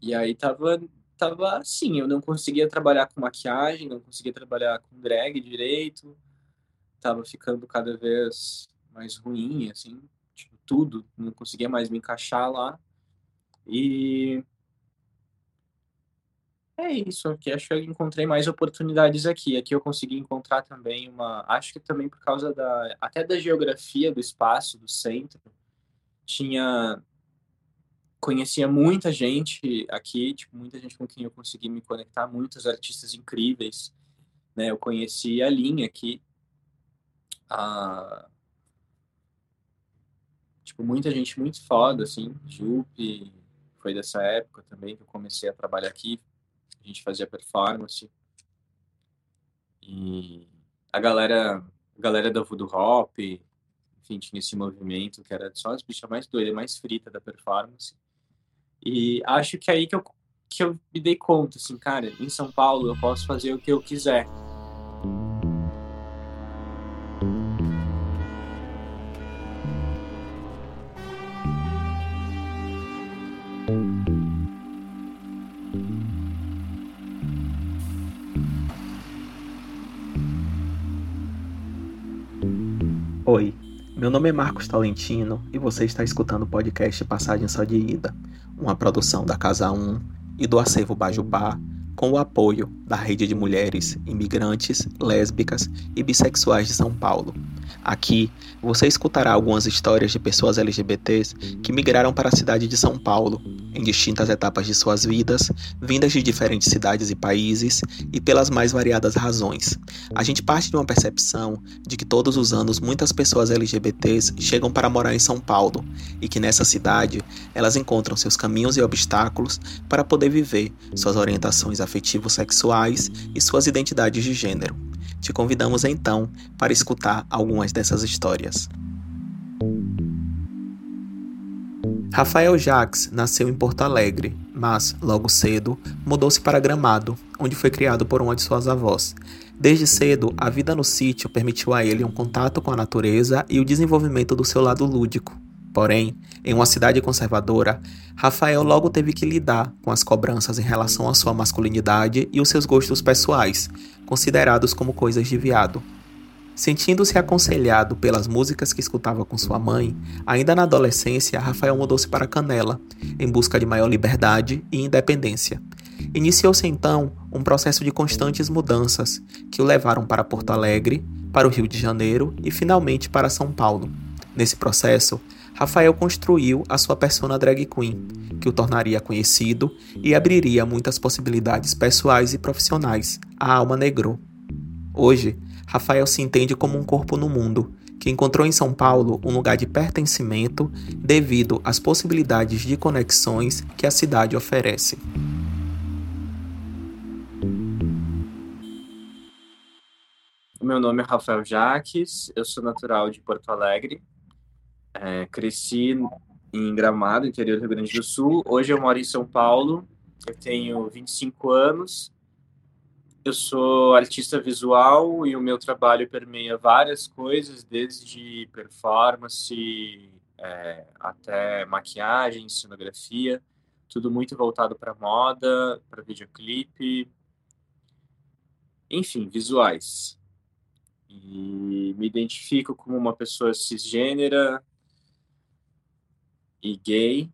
E aí tava, tava assim, eu não conseguia trabalhar com maquiagem, não conseguia trabalhar com drag direito, tava ficando cada vez mais ruim, assim, tipo, tudo, não conseguia mais me encaixar lá. E é isso, aqui acho que eu encontrei mais oportunidades aqui. Aqui eu consegui encontrar também uma, acho que também por causa da até da geografia do espaço, do centro, tinha conhecia muita gente aqui, tipo, muita gente com quem eu consegui me conectar, muitos artistas incríveis, né? Eu conheci a Linha aqui, a tipo, muita gente muito foda, assim, Jupe, foi dessa época também que eu comecei a trabalhar aqui, a gente fazia performance. E a galera, a galera da Voodoo Hop, enfim, tinha esse movimento que era só as bichas mais doidas, mais frita da performance. E acho que é aí que eu, que eu me dei conta, assim, cara, em São Paulo eu posso fazer o que eu quiser. Meu nome é Marcos Talentino e você está escutando o podcast Passagem Só de Ida, uma produção da Casa 1 e do Acervo Bajubá, com o apoio da Rede de Mulheres Imigrantes, Lésbicas e Bissexuais de São Paulo. Aqui você escutará algumas histórias de pessoas LGBTs que migraram para a cidade de São Paulo em distintas etapas de suas vidas, vindas de diferentes cidades e países e pelas mais variadas razões. A gente parte de uma percepção de que todos os anos muitas pessoas LGBTs chegam para morar em São Paulo e que nessa cidade elas encontram seus caminhos e obstáculos para poder viver suas orientações afetivos sexuais e suas identidades de gênero. Te convidamos então para escutar algumas dessas histórias. Rafael Jacques nasceu em Porto Alegre, mas, logo cedo, mudou-se para Gramado, onde foi criado por uma de suas avós. Desde cedo, a vida no sítio permitiu a ele um contato com a natureza e o desenvolvimento do seu lado lúdico. Porém, em uma cidade conservadora, Rafael logo teve que lidar com as cobranças em relação à sua masculinidade e os seus gostos pessoais, considerados como coisas de viado. Sentindo-se aconselhado pelas músicas que escutava com sua mãe, ainda na adolescência, Rafael mudou-se para Canela, em busca de maior liberdade e independência. Iniciou-se então um processo de constantes mudanças que o levaram para Porto Alegre, para o Rio de Janeiro e finalmente para São Paulo. Nesse processo, Rafael construiu a sua persona drag queen, que o tornaria conhecido e abriria muitas possibilidades pessoais e profissionais à alma negro. Hoje, Rafael se entende como um corpo no mundo, que encontrou em São Paulo um lugar de pertencimento devido às possibilidades de conexões que a cidade oferece. Meu nome é Rafael Jaques, eu sou natural de Porto Alegre, é, cresci em Gramado, interior do Rio Grande do Sul. Hoje eu moro em São Paulo, eu tenho 25 anos, eu sou artista visual e o meu trabalho permeia várias coisas, desde performance é, até maquiagem, cenografia, tudo muito voltado para moda, para videoclipe, enfim, visuais. E me identifico como uma pessoa cisgênera e gay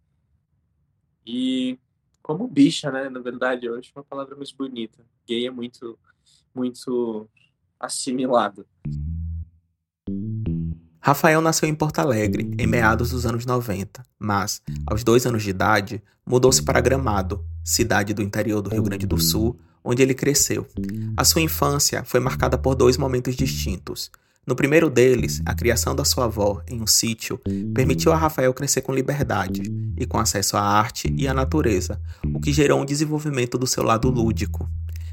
e como bicha, né? Na verdade, eu acho uma palavra mais bonita. Gay é muito, muito assimilado. Rafael nasceu em Porto Alegre, em meados dos anos 90, mas, aos dois anos de idade, mudou-se para Gramado, cidade do interior do Rio Grande do Sul, onde ele cresceu. A sua infância foi marcada por dois momentos distintos. No primeiro deles, a criação da sua avó em um sítio permitiu a Rafael crescer com liberdade e com acesso à arte e à natureza, o que gerou um desenvolvimento do seu lado lúdico.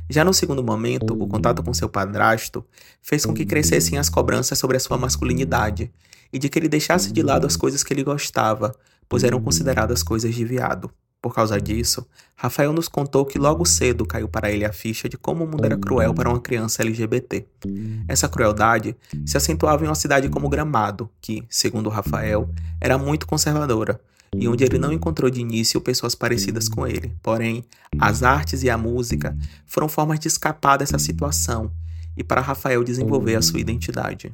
Já no segundo momento, o contato com seu padrasto fez com que crescessem as cobranças sobre a sua masculinidade e de que ele deixasse de lado as coisas que ele gostava, pois eram consideradas coisas de viado. Por causa disso, Rafael nos contou que logo cedo caiu para ele a ficha de como o mundo era cruel para uma criança LGBT. Essa crueldade se acentuava em uma cidade como Gramado, que, segundo Rafael, era muito conservadora, e onde ele não encontrou de início pessoas parecidas com ele. Porém, as artes e a música foram formas de escapar dessa situação e para Rafael desenvolver a sua identidade.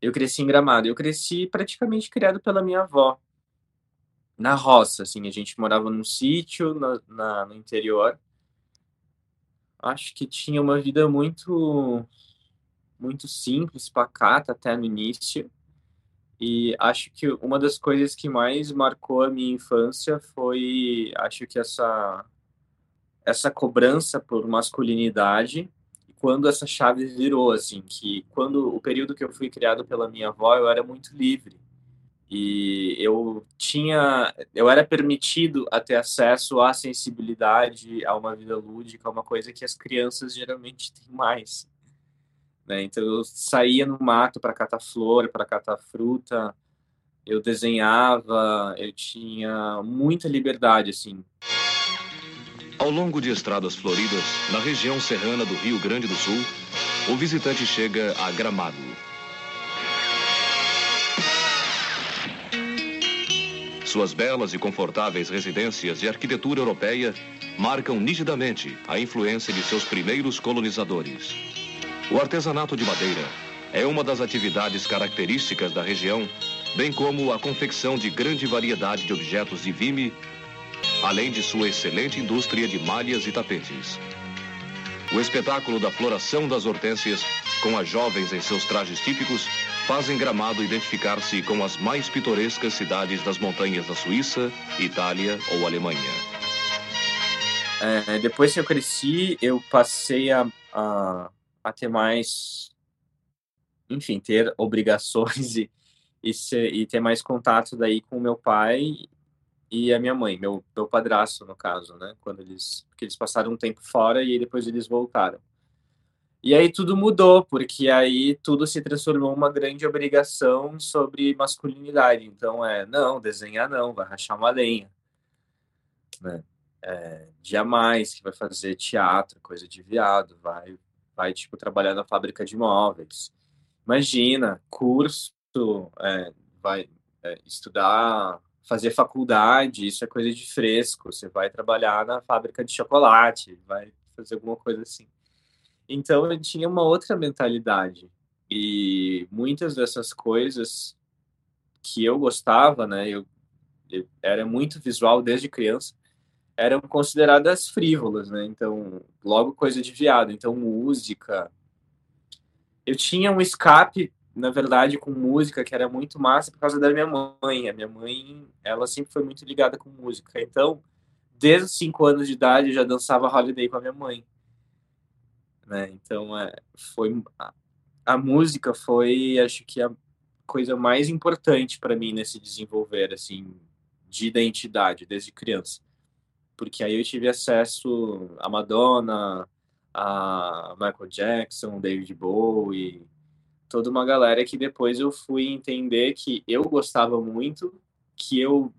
Eu cresci em Gramado. Eu cresci praticamente criado pela minha avó. Na roça, assim. A gente morava num sítio na, na, no interior. Acho que tinha uma vida muito muito simples, pacata até no início. E acho que uma das coisas que mais marcou a minha infância foi, acho que essa essa cobrança por masculinidade quando essa chave virou assim que quando o período que eu fui criado pela minha avó eu era muito livre e eu tinha eu era permitido a ter acesso à sensibilidade a uma vida lúdica uma coisa que as crianças geralmente têm mais né? então eu saía no mato para catar flor para catar fruta eu desenhava eu tinha muita liberdade assim ao longo de estradas floridas, na região serrana do Rio Grande do Sul, o visitante chega a Gramado. Suas belas e confortáveis residências de arquitetura europeia marcam nitidamente a influência de seus primeiros colonizadores. O artesanato de madeira é uma das atividades características da região, bem como a confecção de grande variedade de objetos de vime além de sua excelente indústria de malhas e tapetes. O espetáculo da floração das hortênsias, com as jovens em seus trajes típicos, fazem Gramado identificar-se com as mais pitorescas cidades das montanhas da Suíça, Itália ou Alemanha. É, depois que eu cresci, eu passei a, a, a ter mais, enfim, ter obrigações e, e, ser, e ter mais contato daí com meu pai e a minha mãe, meu, meu padrasto, no caso, né? Quando eles, porque eles passaram um tempo fora e depois eles voltaram. E aí tudo mudou, porque aí tudo se transformou uma grande obrigação sobre masculinidade. Então é, não, desenhar não, vai rachar uma lenha. Né? É, jamais que vai fazer teatro, coisa de viado, vai, vai tipo, trabalhar na fábrica de móveis. Imagina, curso, é, vai é, estudar fazer faculdade, isso é coisa de fresco. Você vai trabalhar na fábrica de chocolate, vai fazer alguma coisa assim. Então eu tinha uma outra mentalidade e muitas dessas coisas que eu gostava, né? Eu, eu era muito visual desde criança, eram consideradas frívolas, né? Então logo coisa de viado. Então música. Eu tinha um escape na verdade, com música, que era muito massa por causa da minha mãe. A minha mãe, ela sempre foi muito ligada com música. Então, desde os cinco anos de idade, eu já dançava holiday com a minha mãe. Né? Então, é, foi a, a música foi, acho que a coisa mais importante para mim nesse desenvolver, assim, de identidade desde criança. Porque aí eu tive acesso a Madonna, a Michael Jackson, David Bowie, toda uma galera que depois eu fui entender que eu gostava muito, que eu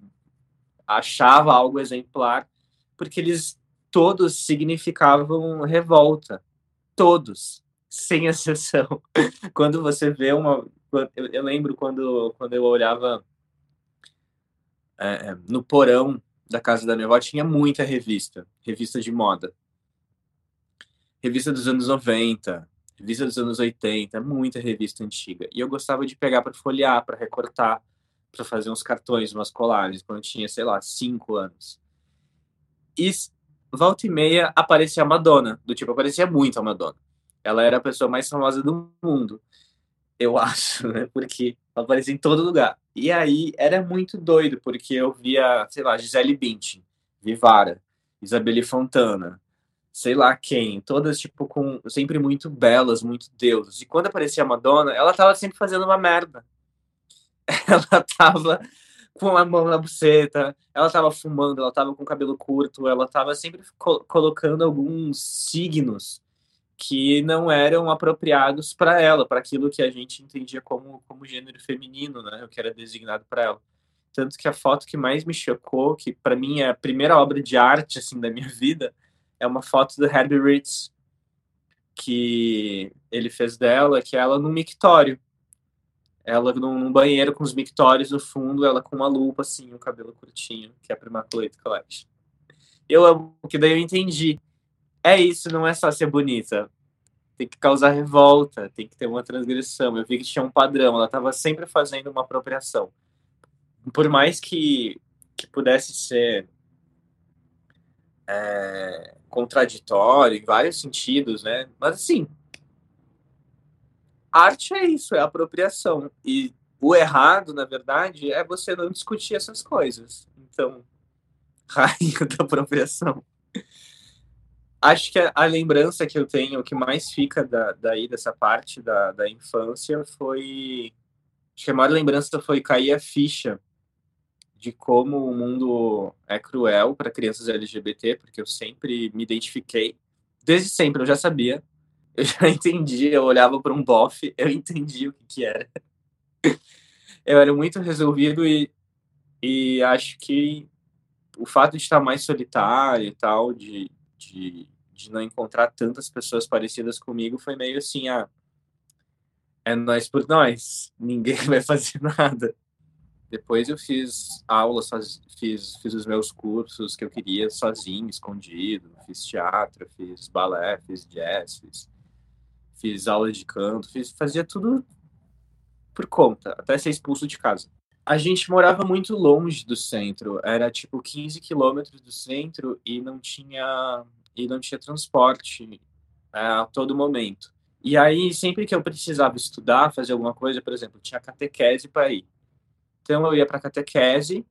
achava algo exemplar, porque eles todos significavam revolta. Todos, sem exceção. quando você vê uma. Eu, eu lembro quando, quando eu olhava é, no porão da casa da minha avó, tinha muita revista, revista de moda. Revista dos anos 90, revista dos anos 80, muita revista antiga. E eu gostava de pegar para folhear, para recortar, para fazer uns cartões, umas colagens, quando eu tinha, sei lá, cinco anos. E volta e meia aparecia a Madonna, do tipo, aparecia muito a Madonna. Ela era a pessoa mais famosa do mundo, eu acho, né? Porque ela aparecia em todo lugar. E aí era muito doido, porque eu via, sei lá, Gisele Bündchen, Vivara, Isabelle Fontana, sei lá quem, todas tipo com sempre muito belas, muito deusas. E quando aparecia a Madonna, ela tava sempre fazendo uma merda. Ela tava com a mão na buceta, ela tava fumando, ela tava com cabelo curto, ela tava sempre co colocando alguns signos que não eram apropriados para ela, para aquilo que a gente entendia como como gênero feminino, né, o que era designado para ela. Tanto que a foto que mais me chocou, que para mim é a primeira obra de arte assim da minha vida, é uma foto do Herbie Ritz que ele fez dela, que é ela no mictório. Ela num banheiro com os mictórios no fundo, ela com uma lupa, assim, um cabelo curtinho, que é a Primaculate Collection. Eu amo, que daí eu entendi. É isso, não é só ser bonita. Tem que causar revolta, tem que ter uma transgressão. Eu vi que tinha um padrão, ela estava sempre fazendo uma apropriação. Por mais que, que pudesse ser é, contraditório em vários sentidos, né? Mas assim, arte é isso, é apropriação. E o errado, na verdade, é você não discutir essas coisas. Então, rainha da apropriação. Acho que a, lembrança que eu tenho, que mais fica da, daí, dessa parte da, da infância, foi. Acho que a maior lembrança foi cair a ficha de como o mundo é cruel para crianças LGBT, porque eu sempre me identifiquei. Desde sempre eu já sabia eu já entendi, eu olhava para um bofe, eu entendi o que, que era. Eu era muito resolvido e, e acho que o fato de estar mais solitário e tal, de, de, de não encontrar tantas pessoas parecidas comigo, foi meio assim, ah, é nós por nós, ninguém vai fazer nada. Depois eu fiz aulas, fiz, fiz os meus cursos que eu queria sozinho, escondido, fiz teatro, fiz balé, fiz jazz, fiz fiz aula de canto, fiz, fazia tudo por conta, até ser expulso de casa. A gente morava muito longe do centro, era tipo 15 quilômetros do centro e não tinha e não tinha transporte é, a todo momento. E aí, sempre que eu precisava estudar, fazer alguma coisa, por exemplo, tinha catequese para ir. Então, eu ia para catequese,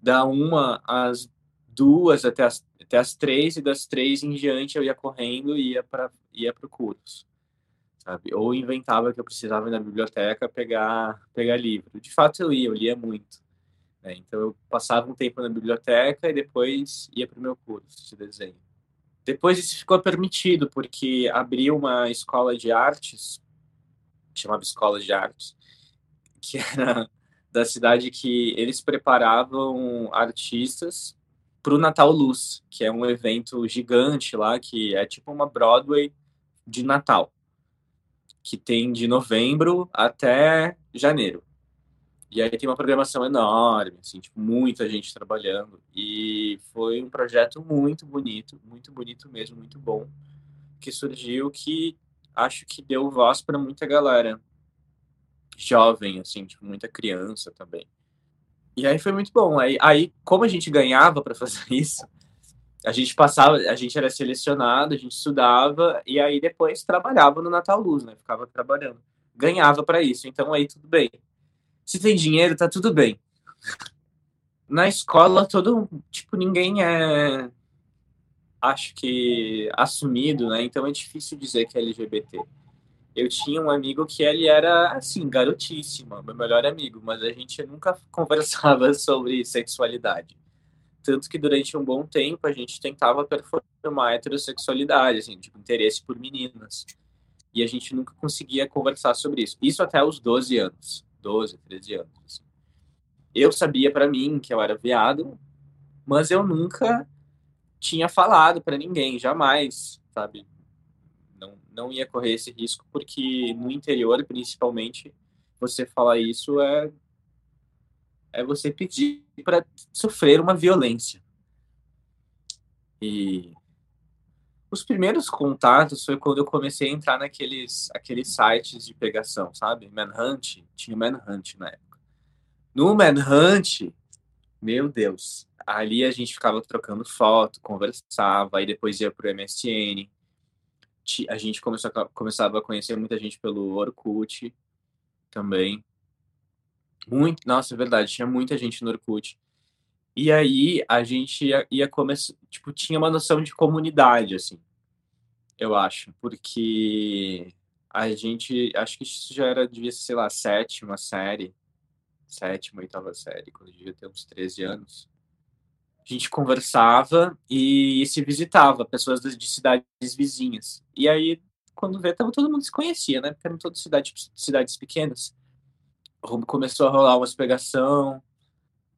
da uma às duas até as, até as três, e das três em diante eu ia correndo e ia para ia o curso sabe? Ou inventava que eu precisava ir na biblioteca pegar, pegar livro. De fato, eu ia, eu lia muito. Né? Então, eu passava um tempo na biblioteca e depois ia para o meu curso de desenho. Depois isso ficou permitido, porque abriu uma escola de artes, chamava Escola de Artes, que era da cidade que eles preparavam artistas para o Natal Luz, que é um evento gigante lá, que é tipo uma Broadway de Natal que tem de novembro até janeiro. E aí tem uma programação enorme, assim, tipo, muita gente trabalhando. E foi um projeto muito bonito, muito bonito mesmo, muito bom, que surgiu que acho que deu voz para muita galera jovem, assim, tipo, muita criança também. E aí foi muito bom. Aí, aí como a gente ganhava para fazer isso, a gente passava, a gente era selecionado, a gente estudava e aí depois trabalhava no Natal Luz, né? Ficava trabalhando. Ganhava para isso, então aí tudo bem. Se tem dinheiro, tá tudo bem. Na escola, todo, tipo, ninguém é acho que assumido, né? Então é difícil dizer que é LGBT. Eu tinha um amigo que ele era assim, garotíssimo, meu melhor amigo, mas a gente nunca conversava sobre sexualidade. Tanto que durante um bom tempo a gente tentava performar a heterossexualidade, assim, tipo, interesse por meninas. E a gente nunca conseguia conversar sobre isso. Isso até os 12 anos. 12, 13 anos. Assim. Eu sabia para mim que eu era viado, mas eu nunca tinha falado para ninguém, jamais, sabe? Não, não ia correr esse risco, porque no interior, principalmente, você falar isso é é você pedir para sofrer uma violência. E os primeiros contatos foi quando eu comecei a entrar naqueles aqueles sites de pegação, sabe? Manhunt, tinha Manhunt na época. No Manhunt, meu Deus, ali a gente ficava trocando foto, conversava, aí depois ia pro MSN. A gente começou começava a conhecer muita gente pelo Orkut também. Muito, nossa, é verdade, tinha muita gente no Orkut. E aí a gente ia, ia começar, tipo, tinha uma noção de comunidade, assim, eu acho, porque a gente, acho que isso já era, devia ser, sei lá, sétima série, sétima, oitava série, quando eu devia ter uns 13 anos. A gente conversava e se visitava, pessoas de cidades vizinhas. E aí, quando vê, todo mundo se conhecia, né? Porque eram todas cidades, cidades pequenas começou a rolar uma pegação,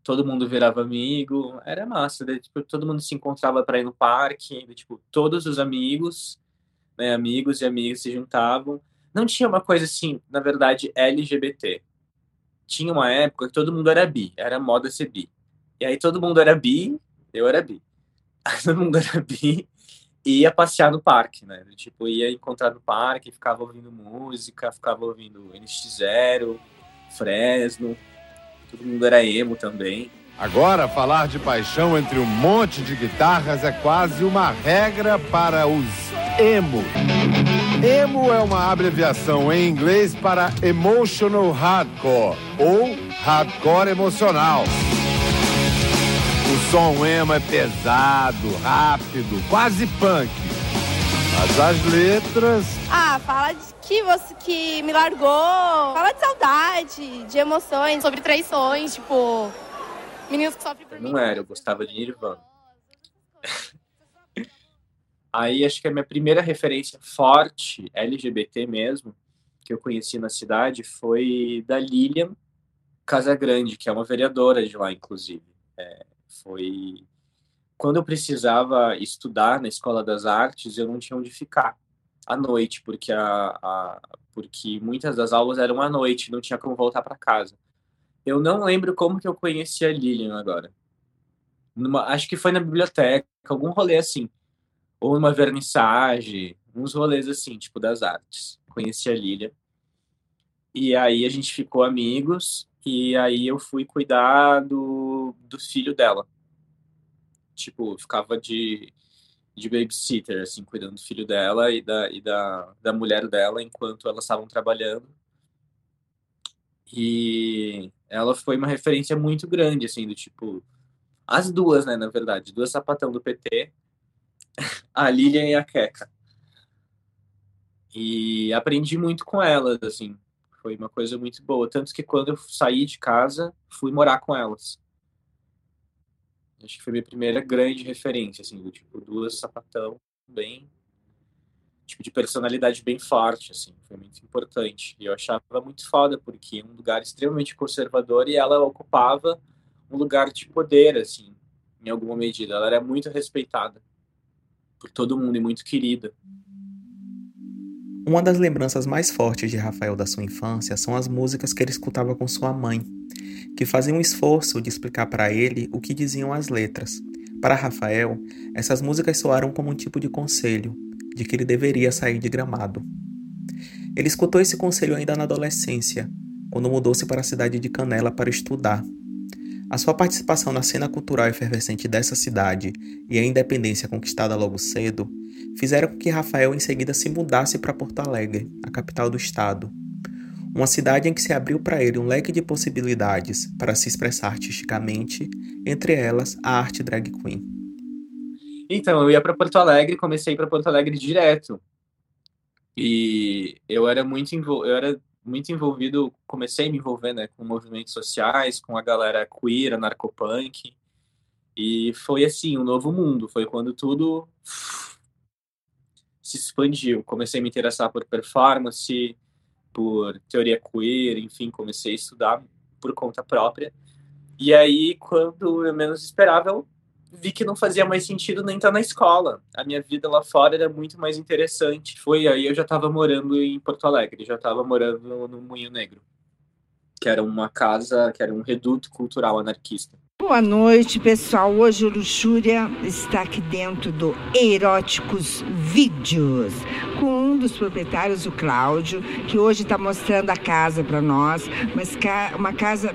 todo mundo virava amigo, era massa, daí, tipo, todo mundo se encontrava para ir no parque, daí, tipo, todos os amigos, né, amigos e amigas se juntavam. Não tinha uma coisa assim, na verdade, LGBT. tinha uma época que todo mundo era bi, era moda ser bi. E aí todo mundo era bi, eu era bi. Todo mundo era bi e ia passear no parque, né? Tipo, ia encontrar no parque, ficava ouvindo música, ficava ouvindo NX0, Fresno, todo mundo era emo também. Agora, falar de paixão entre um monte de guitarras é quase uma regra para os emo. Emo é uma abreviação em inglês para Emotional Hardcore ou Hardcore Emocional. O som emo é pesado, rápido, quase punk. Mas as letras. Ah, fala de que você que me largou. Fala de saudade, de emoções, sobre traições, tipo. Meninos que sofrem por eu Não era, eu gostava de Nirvana. Aí acho que a minha primeira referência forte, LGBT mesmo, que eu conheci na cidade, foi da Lilian Casagrande, que é uma vereadora de lá, inclusive. É, foi quando eu precisava estudar na Escola das Artes, eu não tinha onde ficar à noite, porque, a, a porque muitas das aulas eram à noite, não tinha como voltar para casa. Eu não lembro como que eu conheci a Lilian agora. Numa, acho que foi na biblioteca, algum rolê assim ou numa vernissage, uns rolês assim, tipo das artes. Conheci a Lilia. E aí a gente ficou amigos, e aí eu fui cuidar do, do filho dela. Tipo, ficava de, de babysitter, assim, cuidando do filho dela e da, e da, da mulher dela enquanto elas estavam trabalhando. E ela foi uma referência muito grande, assim, do tipo. As duas, né, na verdade, duas sapatão do PT a Lilian e a Keka. E aprendi muito com elas, assim. Foi uma coisa muito boa. Tanto que quando eu saí de casa, fui morar com elas. Acho que foi minha primeira grande referência, assim, do tipo, duas sapatão bem. Tipo, de personalidade bem forte, assim. Foi muito importante. E eu achava muito foda, porque é um lugar extremamente conservador e ela ocupava um lugar de poder, assim, em alguma medida. Ela era muito respeitada por todo mundo e muito querida. Uma das lembranças mais fortes de Rafael da sua infância são as músicas que ele escutava com sua mãe, que faziam um esforço de explicar para ele o que diziam as letras. Para Rafael, essas músicas soaram como um tipo de conselho, de que ele deveria sair de Gramado. Ele escutou esse conselho ainda na adolescência, quando mudou-se para a cidade de Canela para estudar a sua participação na cena cultural efervescente dessa cidade e a independência conquistada logo cedo fizeram com que Rafael em seguida se mudasse para Porto Alegre, a capital do estado. Uma cidade em que se abriu para ele um leque de possibilidades para se expressar artisticamente, entre elas a arte drag queen. Então, eu ia para Porto Alegre, comecei para Porto Alegre direto. E eu era muito eu era muito envolvido, comecei a me envolver né, com movimentos sociais, com a galera queer, narcopunk, e foi assim, um novo mundo, foi quando tudo se expandiu. Comecei a me interessar por performance, por teoria queer, enfim, comecei a estudar por conta própria. E aí, quando eu menos esperava, eu vi que não fazia mais sentido nem estar na escola. A minha vida lá fora era muito mais interessante. Foi aí eu já estava morando em Porto Alegre, já estava morando no Moinho Negro, que era uma casa, que era um reduto cultural anarquista. Boa noite, pessoal. Hoje o Luxúria está aqui dentro do Eróticos Vídeos, com um dos proprietários, o Cláudio, que hoje está mostrando a casa para nós, mas uma casa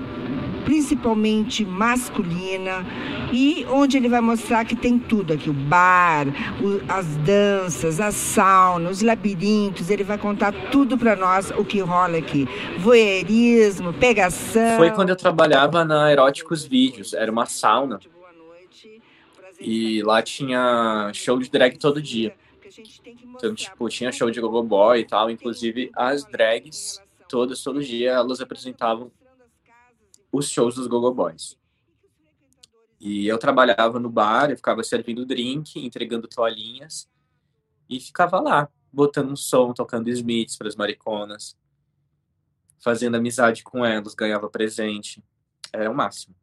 principalmente masculina, e onde ele vai mostrar que tem tudo aqui: o bar, o, as danças, a sauna, os labirintos. Ele vai contar tudo para nós o que rola aqui: voyeurismo, pegação. Foi quando eu trabalhava na Eróticos Vídeos, era uma sauna. E lá tinha show de drag todo dia. Então, tipo, tinha show de gogo boy e tal. Inclusive, as drags, todas, todo dia, elas apresentavam os shows dos Gogo Boys. E eu trabalhava no bar, eu ficava servindo drink, entregando toalhinhas e ficava lá, botando um som, tocando Smiths para as mariconas, fazendo amizade com elas, ganhava presente. Era o máximo.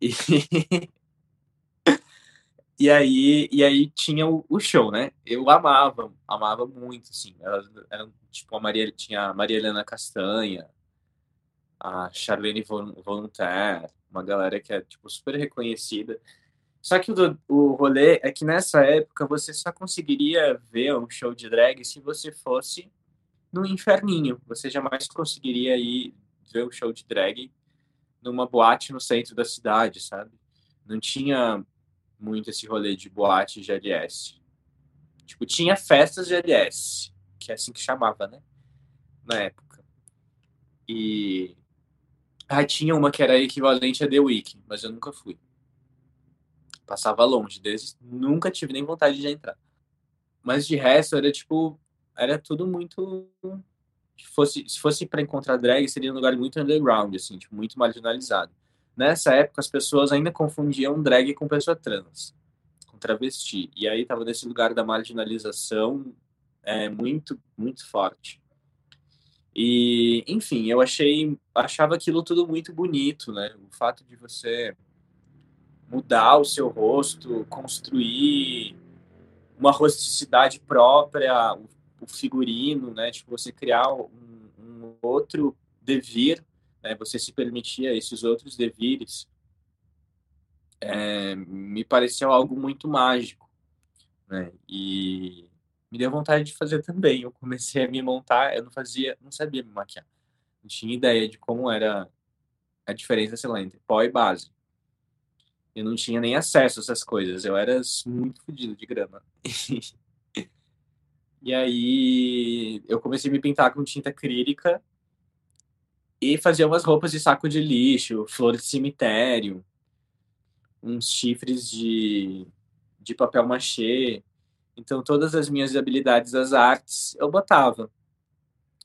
E, e aí e aí tinha o, show, né? Eu amava, amava muito, assim. Era, era tipo a Maria, tinha a Maria Helena Castanha, a Charlene Volontaire, uma galera que é tipo super reconhecida. Só que o, o rolê é que nessa época você só conseguiria ver um show de drag se você fosse no inferninho. Você jamais conseguiria ir ver um show de drag numa boate no centro da cidade, sabe? Não tinha muito esse rolê de boate GLS. Tipo, tinha festas GLS, que é assim que chamava, né? Na época. E ah, tinha uma que era equivalente a The Week, mas eu nunca fui. Passava longe desde nunca tive nem vontade de entrar. Mas de resto era tipo, era tudo muito se fosse se fosse para encontrar drag seria um lugar muito underground assim, tipo, muito marginalizado. Nessa época as pessoas ainda confundiam drag com pessoa trans, com travesti. E aí tava nesse lugar da marginalização é muito muito forte. E, enfim, eu achei achava aquilo tudo muito bonito, né? O fato de você mudar o seu rosto, construir uma rusticidade própria, o, o figurino, né? Tipo, você criar um, um outro devir, né? Você se permitia esses outros devires. É, me pareceu algo muito mágico, né? E me deu vontade de fazer também. Eu comecei a me montar, eu não fazia, não sabia me maquiar. Não tinha ideia de como era a diferença, sei lá, entre pó e base. Eu não tinha nem acesso a essas coisas. Eu era muito fodido de grama. e aí eu comecei a me pintar com tinta acrílica e fazia umas roupas de saco de lixo, flor de cemitério, uns chifres de, de papel machê. Então todas as minhas habilidades das artes eu botava.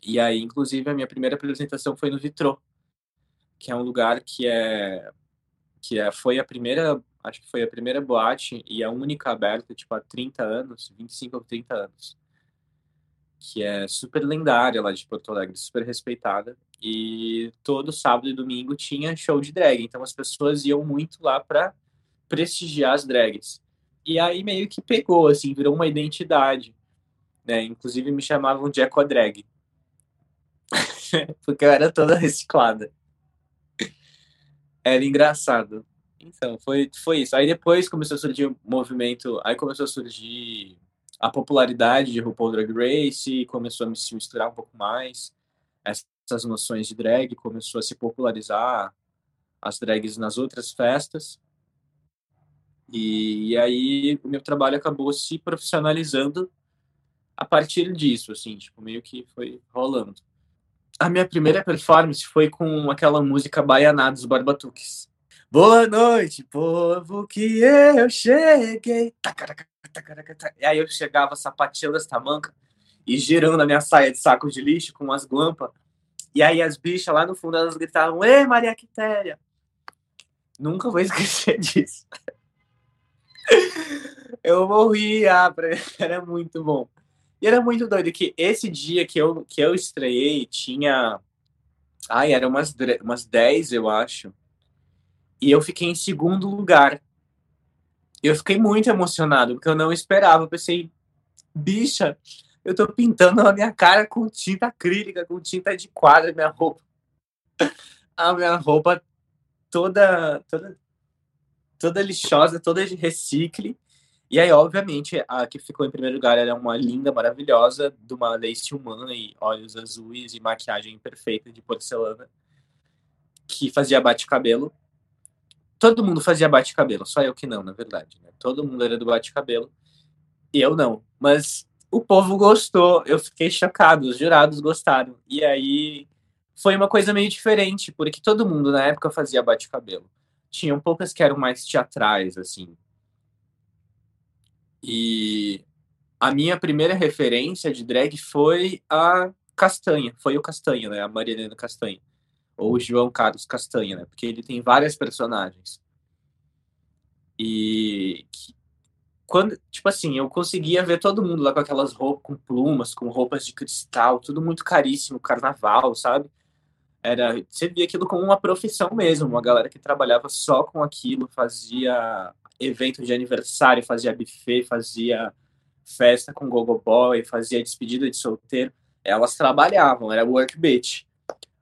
E aí, inclusive, a minha primeira apresentação foi no Vitrô, que é um lugar que é que é, foi a primeira, acho que foi a primeira boate e a única aberta, tipo, há 30 anos, 25 ou 30 anos. Que é super lendária lá de Porto Alegre, super respeitada. E todo sábado e domingo tinha show de drag. Então as pessoas iam muito lá para prestigiar as drags. E aí meio que pegou, assim, virou uma identidade. Né? Inclusive me chamavam de Drag. Porque eu era toda reciclada. Era engraçado. Então, foi, foi isso. Aí depois começou a surgir o um movimento, aí começou a surgir a popularidade de RuPaul Drag Race, começou a se misturar um pouco mais essas noções de drag, começou a se popularizar as drags nas outras festas. E, e aí o meu trabalho acabou se profissionalizando a partir disso, assim, tipo, meio que foi rolando a minha primeira performance foi com aquela música Baianá dos Barbatuques. Boa noite, povo, que eu cheguei. E aí eu chegava sapateando essa manca e girando a minha saia de saco de lixo com umas guampas. E aí as bichas lá no fundo elas gritavam: Ei, Maria Quitéria! Nunca vou esquecer disso. Eu morria, era muito bom. E era muito doido que esse dia que eu, que eu estreiei tinha. Ai, era umas, umas 10, eu acho. E eu fiquei em segundo lugar. Eu fiquei muito emocionado, porque eu não esperava. Eu pensei, bicha, eu tô pintando a minha cara com tinta acrílica, com tinta de quadro, minha roupa. A minha roupa toda, toda, toda lixosa, toda de recicle. E aí, obviamente, a que ficou em primeiro lugar era uma linda, maravilhosa, de uma lace humana e olhos azuis e maquiagem perfeita de porcelana, que fazia bate-cabelo. Todo mundo fazia bate-cabelo, só eu que não, na verdade. Né? Todo mundo era do bate-cabelo, e eu não. Mas o povo gostou, eu fiquei chocado, os jurados gostaram. E aí foi uma coisa meio diferente, porque todo mundo na época fazia bate-cabelo. Tinham poucas que eram mais teatrais, assim, e a minha primeira referência de drag foi a Castanha, foi o Castanha, né? A Maria Helena Castanha. Ou o João Carlos Castanha, né? Porque ele tem várias personagens. E quando, tipo assim, eu conseguia ver todo mundo lá com aquelas roupas com plumas, com roupas de cristal, tudo muito caríssimo, carnaval, sabe? Era, você via aquilo como uma profissão mesmo, uma galera que trabalhava só com aquilo, fazia evento de aniversário, fazia buffet, fazia festa com gogo boy, fazia despedida de solteiro. Elas trabalhavam, era work bitch.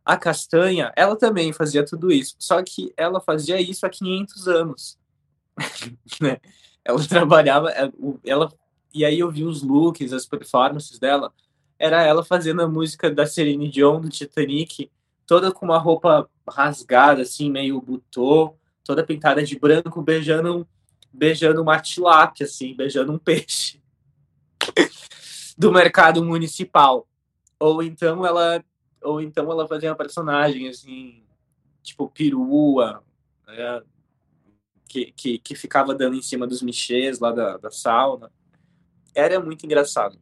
A Castanha, ela também fazia tudo isso, só que ela fazia isso há 500 anos. né? Ela trabalhava, é, ela e aí eu vi os looks, as performances dela, era ela fazendo a música da Celine Dion do Titanic, toda com uma roupa rasgada assim, meio butô, toda pintada de branco, beijando beijando uma tilápia assim, beijando um peixe do mercado municipal. Ou então ela ou então ela fazia uma personagem assim, tipo perua, né? que, que, que ficava dando em cima dos michês lá da, da sauna. Era muito engraçado.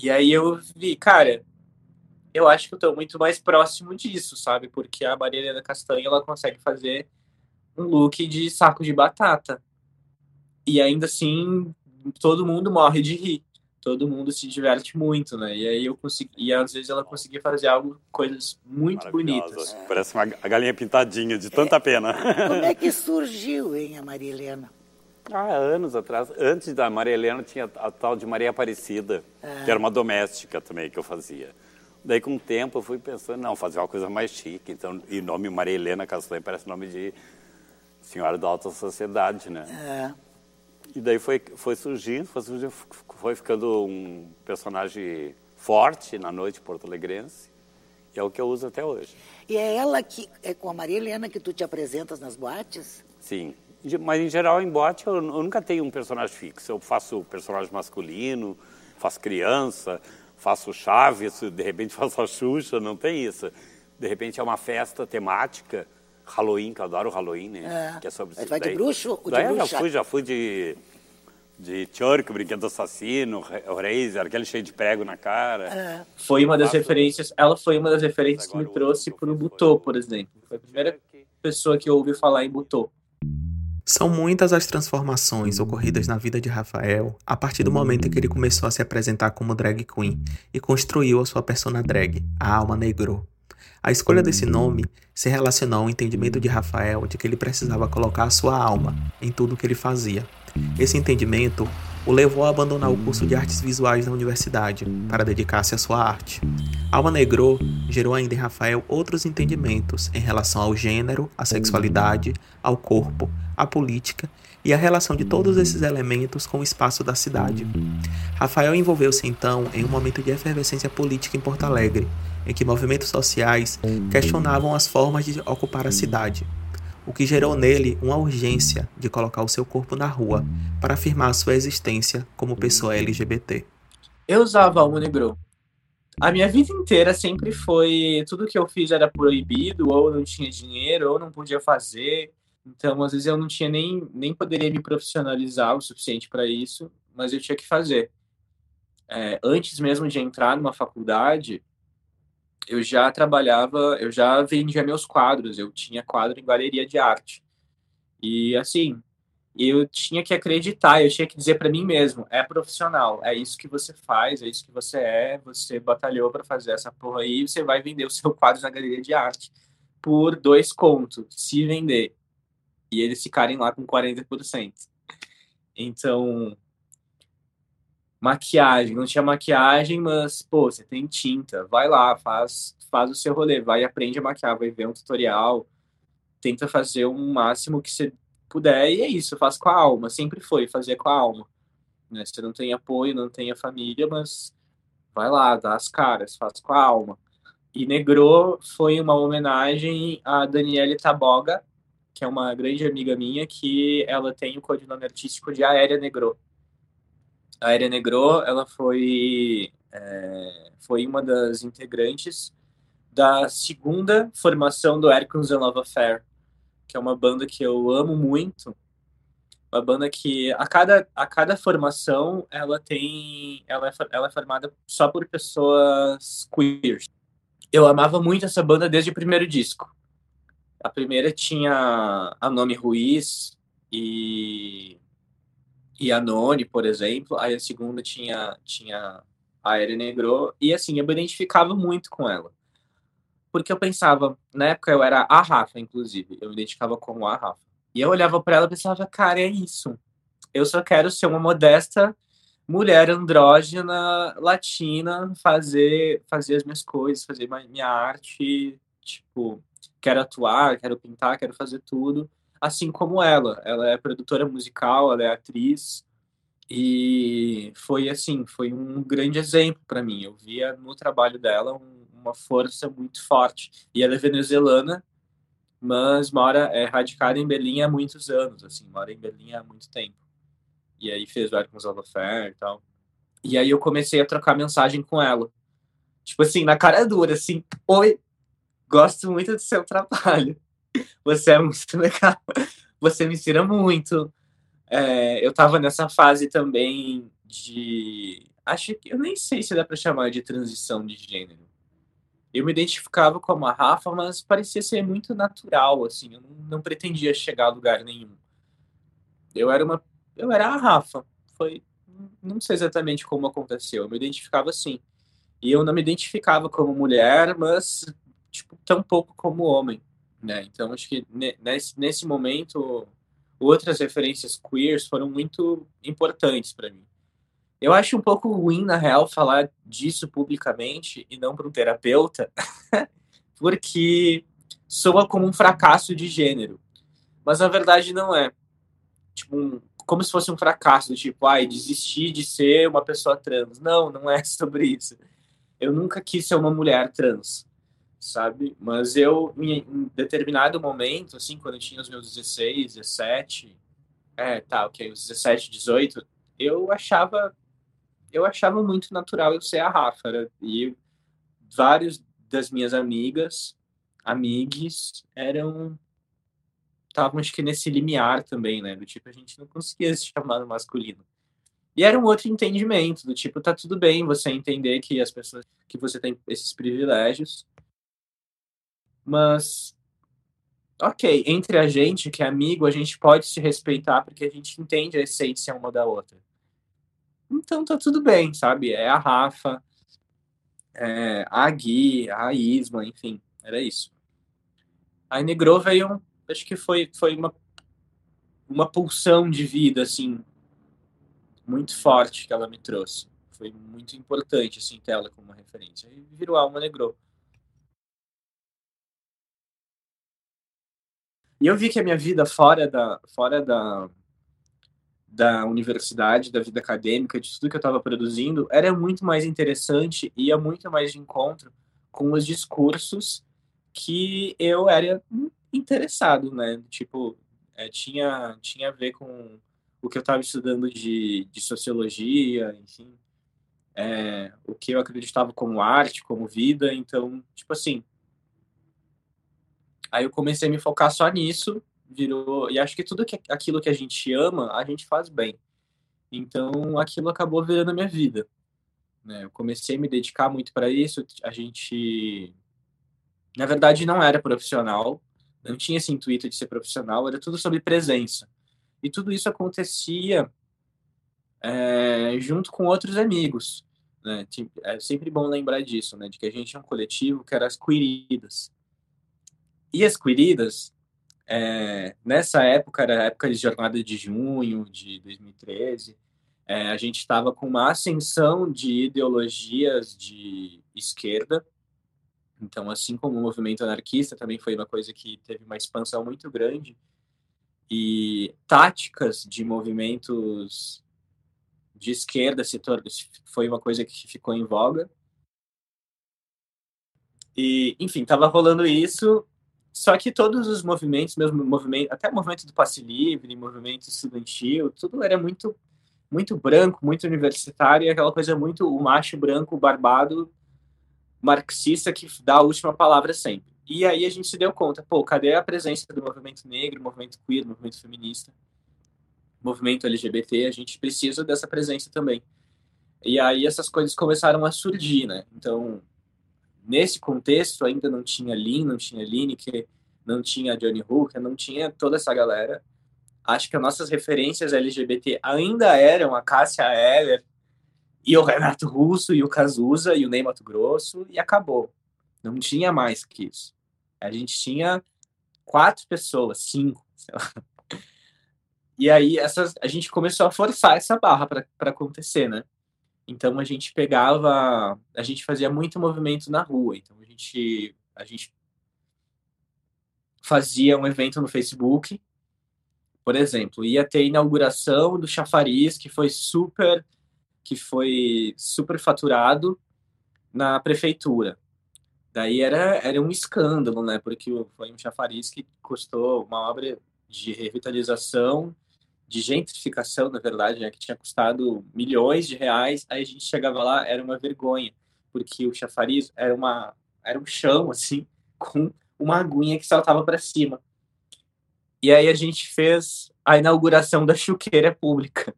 E aí eu vi, cara, eu acho que eu tô muito mais próximo disso, sabe? Porque a Maria Helena Castanha, ela consegue fazer um look de saco de batata. E ainda assim, todo mundo morre de rir todo mundo se diverte muito, né? E aí eu consegui, e às vezes ela conseguia fazer algo, coisas muito bonitas. Parece uma galinha pintadinha, de tanta pena. Como é que surgiu, hein, a Maria Helena? Ah, anos atrás. Antes da Maria Helena tinha a tal de Maria Aparecida, ah. que era uma doméstica também que eu fazia. Daí, com o tempo, eu fui pensando, não, fazer uma coisa mais chique. Então, e o nome Maria Helena Castanha parece nome de senhora da alta sociedade, né? É. E daí foi, foi surgindo, foi surgindo, foi ficando um personagem forte na noite porto-alegrense. E é o que eu uso até hoje. E é ela que, é com a Maria Helena que tu te apresentas nas boates? Sim. Mas, em geral, em boate, eu, eu nunca tenho um personagem fixo. Eu faço personagem masculino, faço criança, faço Chaves, de repente faço a Xuxa, não tem isso. De repente é uma festa temática Halloween, que eu adoro Halloween, né? É. Que é sobre isso. Vai de bruxo ou de daí bruxa? já fui, já fui de, de Churk, Brinquedo Assassino, Razer, aquele cheio de prego na cara. É. Foi uma das referências, ela foi uma das referências que me trouxe para o Butô, por exemplo. Foi a primeira pessoa que ouviu falar em Butô. São muitas as transformações ocorridas na vida de Rafael a partir do momento em que ele começou a se apresentar como drag queen e construiu a sua persona drag, a Alma Negro. A escolha desse nome se relacionou ao entendimento de Rafael de que ele precisava colocar a sua alma em tudo o que ele fazia. Esse entendimento o levou a abandonar o curso de artes visuais na universidade para dedicar-se à sua arte. Alma Negro gerou ainda em Rafael outros entendimentos em relação ao gênero, à sexualidade, ao corpo, à política e a relação de todos esses elementos com o espaço da cidade. Rafael envolveu-se então em um momento de efervescência política em Porto Alegre, em que movimentos sociais questionavam as formas de ocupar a cidade, o que gerou nele uma urgência de colocar o seu corpo na rua para afirmar sua existência como pessoa LGBT. Eu usava alma negro. A minha vida inteira sempre foi tudo que eu fiz era proibido, ou não tinha dinheiro, ou não podia fazer. Então, às vezes eu não tinha nem nem poderia me profissionalizar o suficiente para isso, mas eu tinha que fazer. É, antes mesmo de entrar numa faculdade, eu já trabalhava, eu já vendia meus quadros, eu tinha quadro em galeria de arte. E assim, eu tinha que acreditar, eu tinha que dizer para mim mesmo, é profissional, é isso que você faz, é isso que você é, você batalhou para fazer essa porra aí, você vai vender o seu quadro na galeria de arte por dois contos, se vender. E eles ficarem lá com 40%. Então, maquiagem, não tinha maquiagem, mas, pô, você tem tinta, vai lá, faz, faz o seu rolê, vai aprende a maquiar, vai ver um tutorial, tenta fazer o máximo que você puder, e é isso, faz com a alma, sempre foi fazer com a alma. Né? Você não tem apoio, não tem a família, mas vai lá, dá as caras, faz com a alma. E Negro foi uma homenagem a Daniele Taboga, que é uma grande amiga minha, que ela tem o codinome artístico de Aérea Negro a Aérea Negro, ela foi, é, foi uma das integrantes da segunda formação do Hercules and Love Affair, que é uma banda que eu amo muito. Uma banda que a cada, a cada formação ela tem ela é, ela é formada só por pessoas queer. Eu amava muito essa banda desde o primeiro disco. A primeira tinha a nome Ruiz e e a Noni, por exemplo. Aí a segunda tinha, tinha a Ere Negro. E assim, eu me identificava muito com ela. Porque eu pensava, na época eu era a Rafa, inclusive. Eu me identificava como a Rafa. E eu olhava para ela e pensava, cara, é isso. Eu só quero ser uma modesta mulher andrógena, latina, fazer, fazer as minhas coisas, fazer minha arte, tipo, quero atuar, quero pintar, quero fazer tudo, assim como ela. Ela é produtora musical, ela é atriz, e foi assim, foi um grande exemplo para mim. Eu via no trabalho dela um, uma força muito forte. E ela é venezuelana, mas mora é radicada em Berlim há muitos anos, assim, mora em Berlim há muito tempo. E aí fez o Erasmus Affair e tal. E aí eu comecei a trocar mensagem com ela. Tipo assim, na cara dura, assim, oi, gosto muito do seu trabalho. Você é muito legal. Você me ensina muito. É, eu tava nessa fase também de. Acho que eu nem sei se dá para chamar de transição de gênero. Eu me identificava como a Rafa, mas parecia ser muito natural, assim. Eu não, pretendia chegar a lugar nenhum. Eu era uma eu era a Rafa. Foi, não sei exatamente como aconteceu. Eu me identificava assim. E eu não me identificava como mulher, mas tipo tão pouco como homem, né? Então acho que nesse, nesse momento outras referências queers foram muito importantes para mim. Eu acho um pouco ruim na real falar disso publicamente e não para um terapeuta, porque soa como um fracasso de gênero. Mas a verdade não é. Tipo, um, como se fosse um fracasso, tipo, ai, desistir de ser uma pessoa trans. Não, não é sobre isso. Eu nunca quis ser uma mulher trans, sabe? Mas eu, em determinado momento, assim, quando eu tinha os meus 16, 17, é, tá, ok, os 17, 18, eu achava, eu achava muito natural eu ser a Rafa, e vários das minhas amigas, amigues, eram estavam acho que nesse limiar também, né? Do tipo, a gente não conseguia se chamar no masculino. E era um outro entendimento, do tipo, tá tudo bem você entender que as pessoas, que você tem esses privilégios, mas, ok, entre a gente, que é amigo, a gente pode se respeitar porque a gente entende a essência uma da outra. Então tá tudo bem, sabe? É a Rafa, é a Gui, a Isma, enfim, era isso. Aí Negrou veio acho que foi, foi uma, uma pulsão de vida, assim, muito forte que ela me trouxe. Foi muito importante, assim, ter ela como referência. E virou Alma Negro. E eu vi que a minha vida fora da, fora da, da universidade, da vida acadêmica, de tudo que eu estava produzindo, era muito mais interessante e ia muito mais de encontro com os discursos que eu era interessado, né? Tipo, é, tinha, tinha a ver com o que eu estava estudando de, de sociologia, enfim, é, o que eu acreditava como arte, como vida, então, tipo assim. Aí eu comecei a me focar só nisso, virou. E acho que tudo que, aquilo que a gente ama, a gente faz bem. Então, aquilo acabou virando a minha vida. Né? Eu comecei a me dedicar muito para isso. A gente. Na verdade, não era profissional, não tinha esse intuito de ser profissional, era tudo sobre presença. E tudo isso acontecia é, junto com outros amigos. Né? É sempre bom lembrar disso, né? de que a gente é um coletivo que era as Queridas. E as Queridas, é, nessa época, era a época de jornada de junho de 2013, é, a gente estava com uma ascensão de ideologias de esquerda, então, assim como o movimento anarquista também foi uma coisa que teve uma expansão muito grande, e táticas de movimentos de esquerda se foi uma coisa que ficou em voga. E, enfim, estava rolando isso, só que todos os movimentos, mesmo movimento, até movimento do passe livre, movimento estudantil, tudo era muito muito branco, muito universitário, e aquela coisa muito o macho branco barbado marxista que dá a última palavra sempre. E aí a gente se deu conta, pô, cadê a presença do movimento negro, movimento queer, movimento feminista, movimento LGBT? A gente precisa dessa presença também. E aí essas coisas começaram a surgir, né? Então, nesse contexto, ainda não tinha Lin, não tinha Lineker, não tinha Johnny Hooker, não tinha toda essa galera. Acho que as nossas referências LGBT ainda eram a Cássia Eller, e o Renato Russo, e o Cazuza, e o Ney Mato Grosso, e acabou. Não tinha mais que isso. A gente tinha quatro pessoas, cinco, sei lá. E aí essas, a gente começou a forçar essa barra para acontecer, né? Então a gente pegava, a gente fazia muito movimento na rua. Então a gente, a gente fazia um evento no Facebook, por exemplo, ia ter a inauguração do Chafariz, que foi super, que foi super faturado na prefeitura. Daí era, era um escândalo, né? Porque foi um chafariz que custou uma obra de revitalização, de gentrificação, na verdade, né? que tinha custado milhões de reais. Aí a gente chegava lá, era uma vergonha, porque o chafariz era, uma, era um chão, assim, com uma aguinha que saltava para cima. E aí a gente fez a inauguração da chuqueira pública.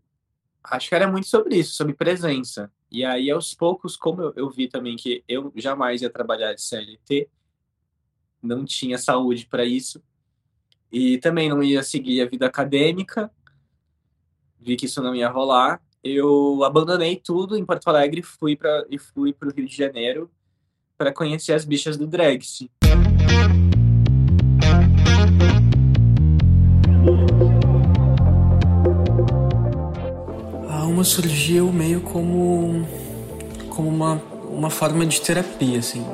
Acho que era muito sobre isso, sobre presença. E aí, aos poucos, como eu, eu vi também que eu jamais ia trabalhar de CLT, não tinha saúde para isso, e também não ia seguir a vida acadêmica, vi que isso não ia rolar, eu abandonei tudo em Porto Alegre fui pra, e fui para o Rio de Janeiro para conhecer as bichas do Dragse. alma surgiu meio como como uma, uma forma de terapia, assim.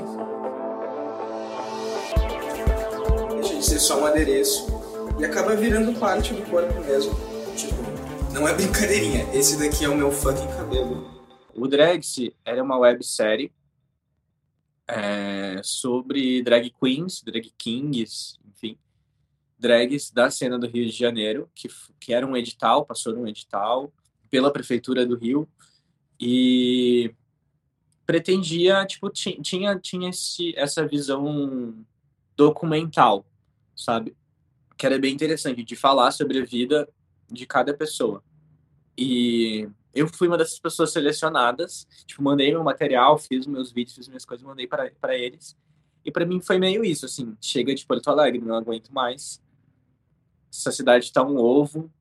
Deixa de ser só um adereço e acaba virando parte do corpo mesmo. Tipo, não é brincadeirinha, esse daqui é o meu fucking cabelo. O Dragse era uma websérie é, sobre drag queens, drag kings, enfim, drags da cena do Rio de Janeiro, que, que era um edital, passou num edital, pela prefeitura do Rio e pretendia, tipo, tinha tinha esse, essa visão documental, sabe? Que era bem interessante de falar sobre a vida de cada pessoa. E eu fui uma dessas pessoas selecionadas, tipo, mandei meu material, fiz meus vídeos, fiz minhas coisas, mandei para eles. E para mim foi meio isso, assim, chega de Porto Alegre, não aguento mais. Essa cidade tá um ovo,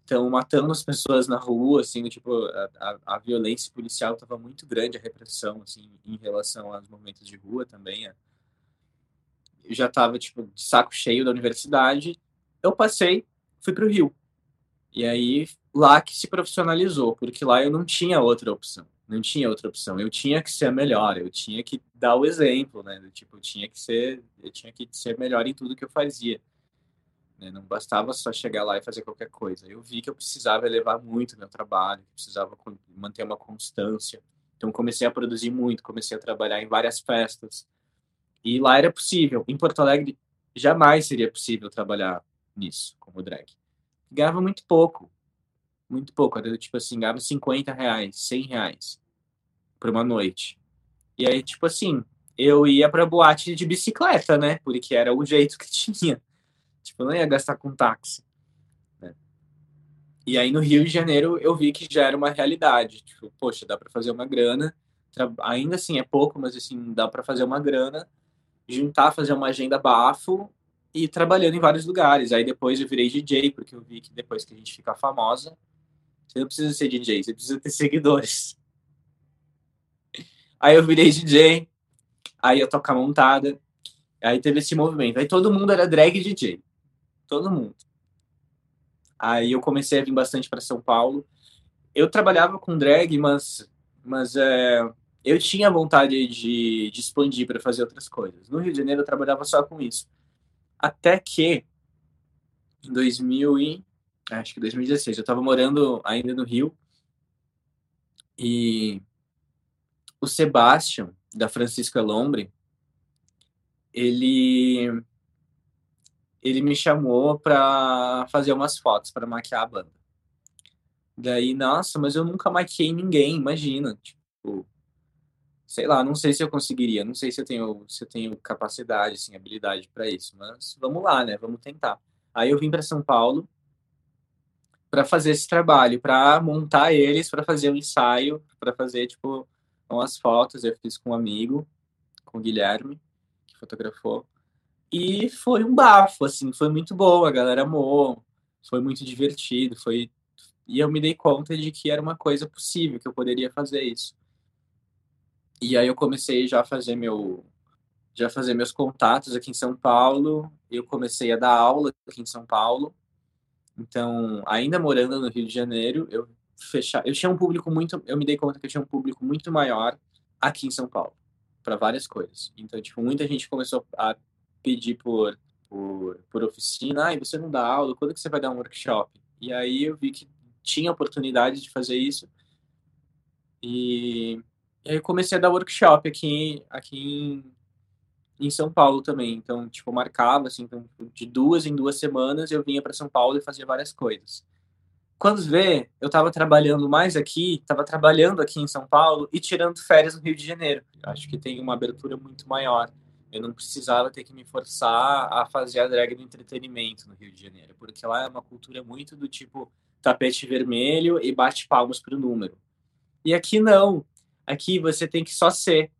estão matando as pessoas na rua, assim, tipo, a, a, violência policial estava muito grande, a repressão, assim, em relação aos movimentos de rua também. É. Eu já estava, tipo, de saco cheio da universidade. Eu passei, fui para o Rio. E aí, lá que se profissionalizou, porque lá eu não tinha outra opção. Não tinha outra opção. Eu tinha que ser melhor, eu tinha que dar o exemplo, né? Tipo, eu tinha que ser, eu tinha que ser melhor em tudo que eu fazia. Né? Não bastava só chegar lá e fazer qualquer coisa. Eu vi que eu precisava elevar muito meu trabalho, precisava manter uma constância. Então comecei a produzir muito, comecei a trabalhar em várias festas. E lá era possível. Em Porto Alegre jamais seria possível trabalhar nisso como drag. Ganhava muito pouco. Muito pouco. Tipo assim, ganhava 50 reais, 100 reais por uma noite. E aí, tipo assim, eu ia pra boate de bicicleta, né? Porque era o jeito que tinha. Tipo, eu não ia gastar com táxi. Né? E aí no Rio de Janeiro eu vi que já era uma realidade. Tipo, poxa, dá para fazer uma grana. Ainda assim é pouco, mas assim, dá para fazer uma grana, juntar, fazer uma agenda bafo e trabalhando em vários lugares. Aí depois eu virei DJ, porque eu vi que depois que a gente fica famosa, você não precisa ser DJ, você precisa ter seguidores. Aí eu virei DJ, aí eu tocar montada, aí teve esse movimento. Aí todo mundo era drag DJ todo mundo. Aí eu comecei a vir bastante para São Paulo. Eu trabalhava com drag, mas, mas é, eu tinha vontade de, de expandir para fazer outras coisas. No Rio de Janeiro eu trabalhava só com isso. Até que em 2000 e acho que 2016 eu estava morando ainda no Rio e o Sebastian da Francisco Elombre ele ele me chamou para fazer umas fotos para maquiar a banda. Daí, nossa, mas eu nunca maquiei ninguém, imagina, tipo, sei lá, não sei se eu conseguiria, não sei se eu tenho, se eu tenho capacidade, assim, habilidade para isso, mas vamos lá, né? Vamos tentar. Aí eu vim para São Paulo para fazer esse trabalho, para montar eles, para fazer um ensaio, para fazer tipo umas fotos, eu fiz com um amigo, com o Guilherme, que fotografou. E foi um bafo, assim, foi muito bom, a galera amou, foi muito divertido, foi... E eu me dei conta de que era uma coisa possível, que eu poderia fazer isso. E aí eu comecei já a fazer meu... Já fazer meus contatos aqui em São Paulo, eu comecei a dar aula aqui em São Paulo, Então, ainda morando no Rio de Janeiro, eu fechar, eu tinha um público muito, eu me dei conta que eu tinha um público muito maior aqui em São Paulo para várias coisas. Então, tipo, muita gente começou a pedir por por, por oficina, e você não dá aula, quando que você vai dar um workshop? E aí eu vi que tinha oportunidade de fazer isso. E, eu comecei a dar workshop aqui, aqui em, em São Paulo também. Então, tipo, marcava, assim, então, de duas em duas semanas eu vinha para São Paulo e fazia várias coisas. Quando vê, eu estava trabalhando mais aqui, estava trabalhando aqui em São Paulo e tirando férias no Rio de Janeiro. Acho que tem uma abertura muito maior. Eu não precisava ter que me forçar a fazer a drag do entretenimento no Rio de Janeiro, porque lá é uma cultura muito do tipo tapete vermelho e bate palmas para o número. E aqui não. Aqui você tem que só ser.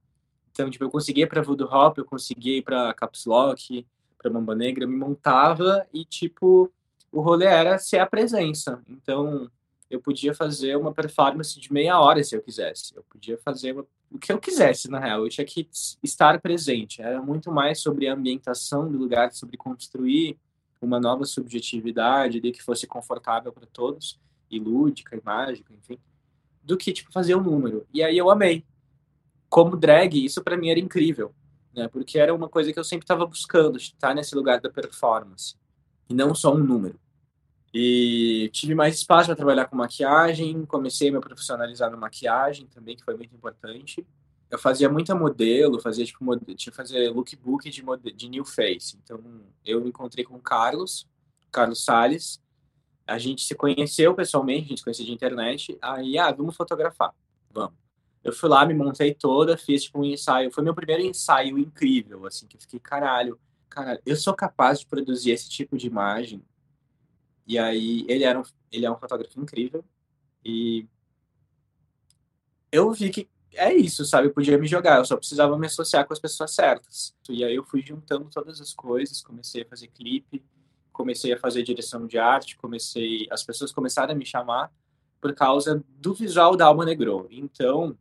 Então, tipo, eu conseguia para Voodoo Hop, eu conseguia para Caps Lock, para Mamba Negra, me montava e, tipo, o rolê era ser a presença. Então, eu podia fazer uma performance de meia hora se eu quisesse. Eu podia fazer uma o que eu quisesse, na real. Eu tinha que estar presente. Era muito mais sobre a ambientação do lugar, sobre construir uma nova subjetividade de que fosse confortável para todos, e lúdica, e mágica, enfim, do que, tipo, fazer um número. E aí eu amei. Como drag, isso para mim era incrível, né? Porque era uma coisa que eu sempre estava buscando, estar nesse lugar da performance, e não só um número. E tive mais espaço para trabalhar com maquiagem, comecei a me profissionalizar na maquiagem também, que foi muito importante. Eu fazia muita modelo, fazia tipo modelo, tinha fazer lookbook de, de new face. Então, eu me encontrei com o Carlos, Carlos Sales. A gente se conheceu pessoalmente, a gente se conhecia de internet. Aí, ah, vamos fotografar. Vamos. Eu fui lá, me montei toda, fiz tipo um ensaio. Foi meu primeiro ensaio incrível, assim, que eu fiquei, caralho, caralho, eu sou capaz de produzir esse tipo de imagem e aí ele era um, ele é um fotógrafo incrível e eu vi que é isso, sabe? Eu podia me jogar, eu só precisava me associar com as pessoas certas. E aí eu fui juntando todas as coisas, comecei a fazer clipe, comecei a fazer direção de arte, comecei, as pessoas começaram a me chamar por causa do visual da Alma Negro. Então,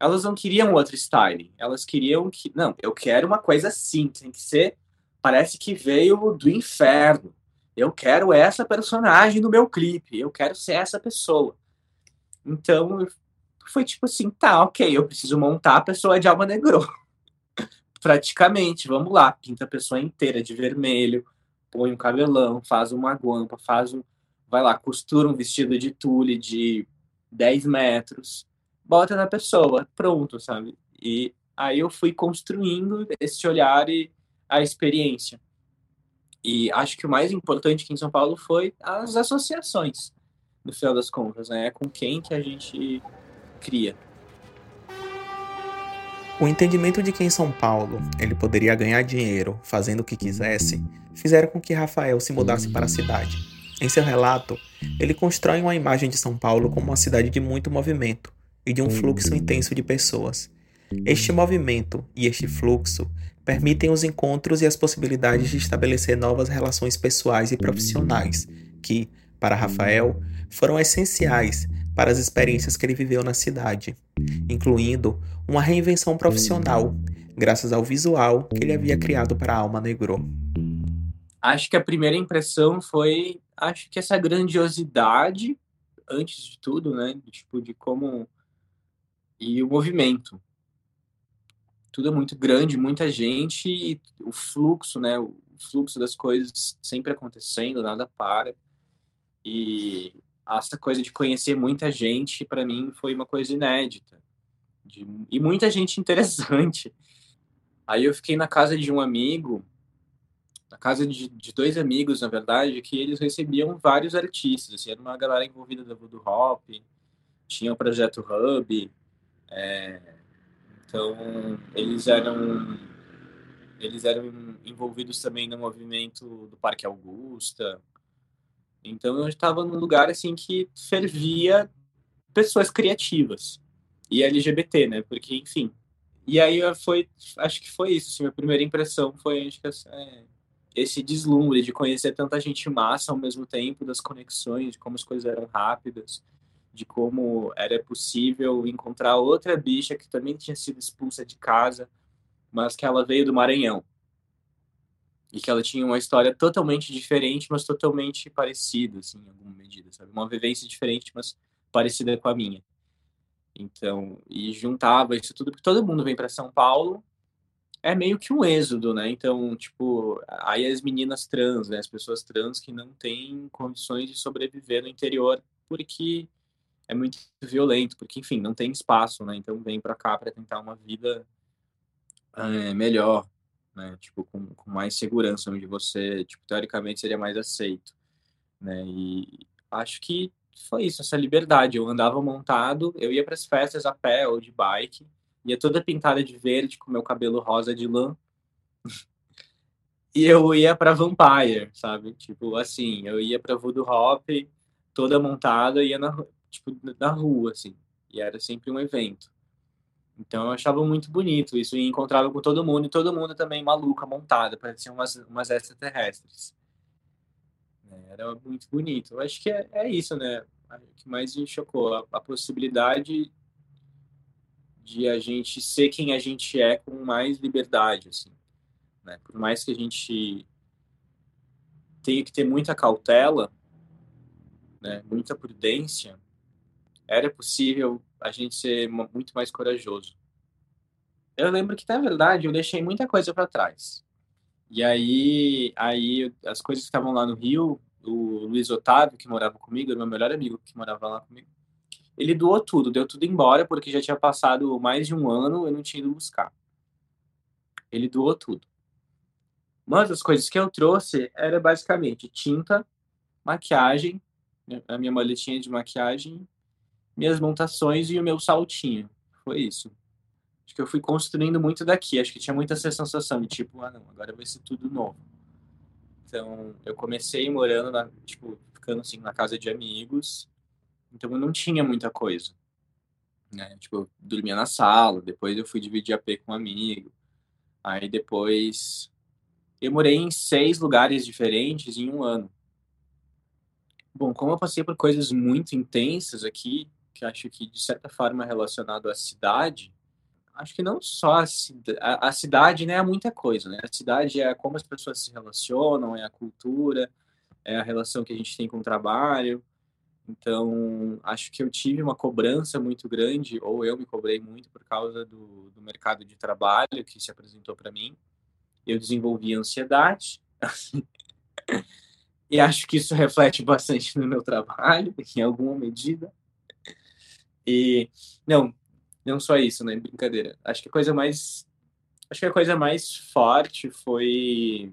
elas não queriam outro style, elas queriam que, não, eu quero uma coisa assim, tem que ser, parece que veio do inferno eu quero essa personagem no meu clipe, eu quero ser essa pessoa. Então, foi tipo assim, tá, ok, eu preciso montar a pessoa de alma negro. Praticamente, vamos lá, pinta a pessoa inteira de vermelho, põe um cabelão, faz uma guampa, faz um. Vai lá, costura um vestido de tule de 10 metros, bota na pessoa, pronto, sabe? E aí eu fui construindo esse olhar e a experiência. E acho que o mais importante aqui em São Paulo foi as associações, no final das contas, né? É com quem que a gente cria. O entendimento de que em São Paulo ele poderia ganhar dinheiro fazendo o que quisesse, fizeram com que Rafael se mudasse para a cidade. Em seu relato, ele constrói uma imagem de São Paulo como uma cidade de muito movimento e de um fluxo intenso de pessoas. Este movimento e este fluxo permitem os encontros e as possibilidades de estabelecer novas relações pessoais e profissionais, que, para Rafael, foram essenciais para as experiências que ele viveu na cidade, incluindo uma reinvenção profissional, graças ao visual que ele havia criado para a Alma Negro. Acho que a primeira impressão foi, acho que essa grandiosidade, antes de tudo, né, tipo de como e o movimento, tudo é muito grande, muita gente e o fluxo, né? O fluxo das coisas sempre acontecendo, nada para. E essa coisa de conhecer muita gente, para mim, foi uma coisa inédita. De, e muita gente interessante. Aí eu fiquei na casa de um amigo, na casa de, de dois amigos, na verdade, que eles recebiam vários artistas. Assim, era uma galera envolvida da Voodoo Hop, tinha o projeto Hub, é, então, eles eram eles eram envolvidos também no movimento do Parque Augusta. Então, eu estava num lugar assim que fervia pessoas criativas e LGBT, né? Porque, enfim. E aí foi, acho que foi isso. Assim, minha primeira impressão foi acho que, é, esse deslumbre de conhecer tanta gente massa ao mesmo tempo, das conexões, de como as coisas eram rápidas de como era possível encontrar outra bicha que também tinha sido expulsa de casa, mas que ela veio do Maranhão. E que ela tinha uma história totalmente diferente, mas totalmente parecida, assim, em alguma medida, sabe? Uma vivência diferente, mas parecida com a minha. Então, e juntava isso tudo, porque todo mundo vem para São Paulo, é meio que um êxodo, né? Então, tipo, aí as meninas trans, né? As pessoas trans que não têm condições de sobreviver no interior porque é muito violento, porque, enfim, não tem espaço, né? Então vem para cá para tentar uma vida é, melhor, né? Tipo, com, com, mais segurança, onde você, tipo, teoricamente seria mais aceito, né? E acho que foi isso, essa liberdade. Eu andava montado, eu ia para as festas a pé ou de bike, ia toda pintada de verde, com meu cabelo rosa de lã. e eu ia para Vampire, sabe? Tipo, assim, eu ia para Voodoo Hop, toda montada, ia na, tipo, na rua, assim. E era sempre um evento. Então eu achava muito bonito isso, e encontrava com todo mundo, e todo mundo também maluca, montada, parecia umas, umas extraterrestres. É, era muito bonito. Eu acho que é, é isso, né? O que mais me chocou, a, a, possibilidade de a gente ser quem a gente é com mais liberdade, assim. Né? Por mais que a gente tenha que ter muita cautela, né? muita prudência, era possível a gente ser muito mais corajoso. Eu lembro que, na verdade, eu deixei muita coisa para trás. E aí, aí as coisas que estavam lá no Rio, o Luiz Otávio, que morava comigo, meu melhor amigo que morava lá comigo, ele doou tudo, deu tudo embora, porque já tinha passado mais de um ano, eu não tinha ido buscar. Ele doou tudo. Uma das coisas que eu trouxe era basicamente tinta, maquiagem, né, a minha maletinha de maquiagem minhas montações e o meu saltinho. Foi isso. Acho que eu fui construindo muito daqui. Acho que tinha muita essa sensação de tipo, ah, não, agora vai ser tudo novo. Então, eu comecei morando, na, tipo, ficando assim na casa de amigos. Então, eu não tinha muita coisa. Né? Tipo, eu dormia na sala, depois eu fui dividir a com um amigo. Aí depois eu morei em seis lugares diferentes em um ano. Bom, como eu passei por coisas muito intensas aqui, que acho que de certa forma é relacionado à cidade, acho que não só a, a, a, cidade né, é muita coisa, né? A cidade é como as pessoas se relacionam, é a cultura, é a relação que a gente tem com o trabalho. Então, acho que eu tive uma cobrança muito grande, ou eu me cobrei muito por causa do, do mercado de trabalho que se apresentou para mim. Eu desenvolvi ansiedade, e acho que isso reflete bastante no meu trabalho, em alguma medida. E não, não só isso, né? Brincadeira. Acho que a coisa mais acho que a coisa mais forte foi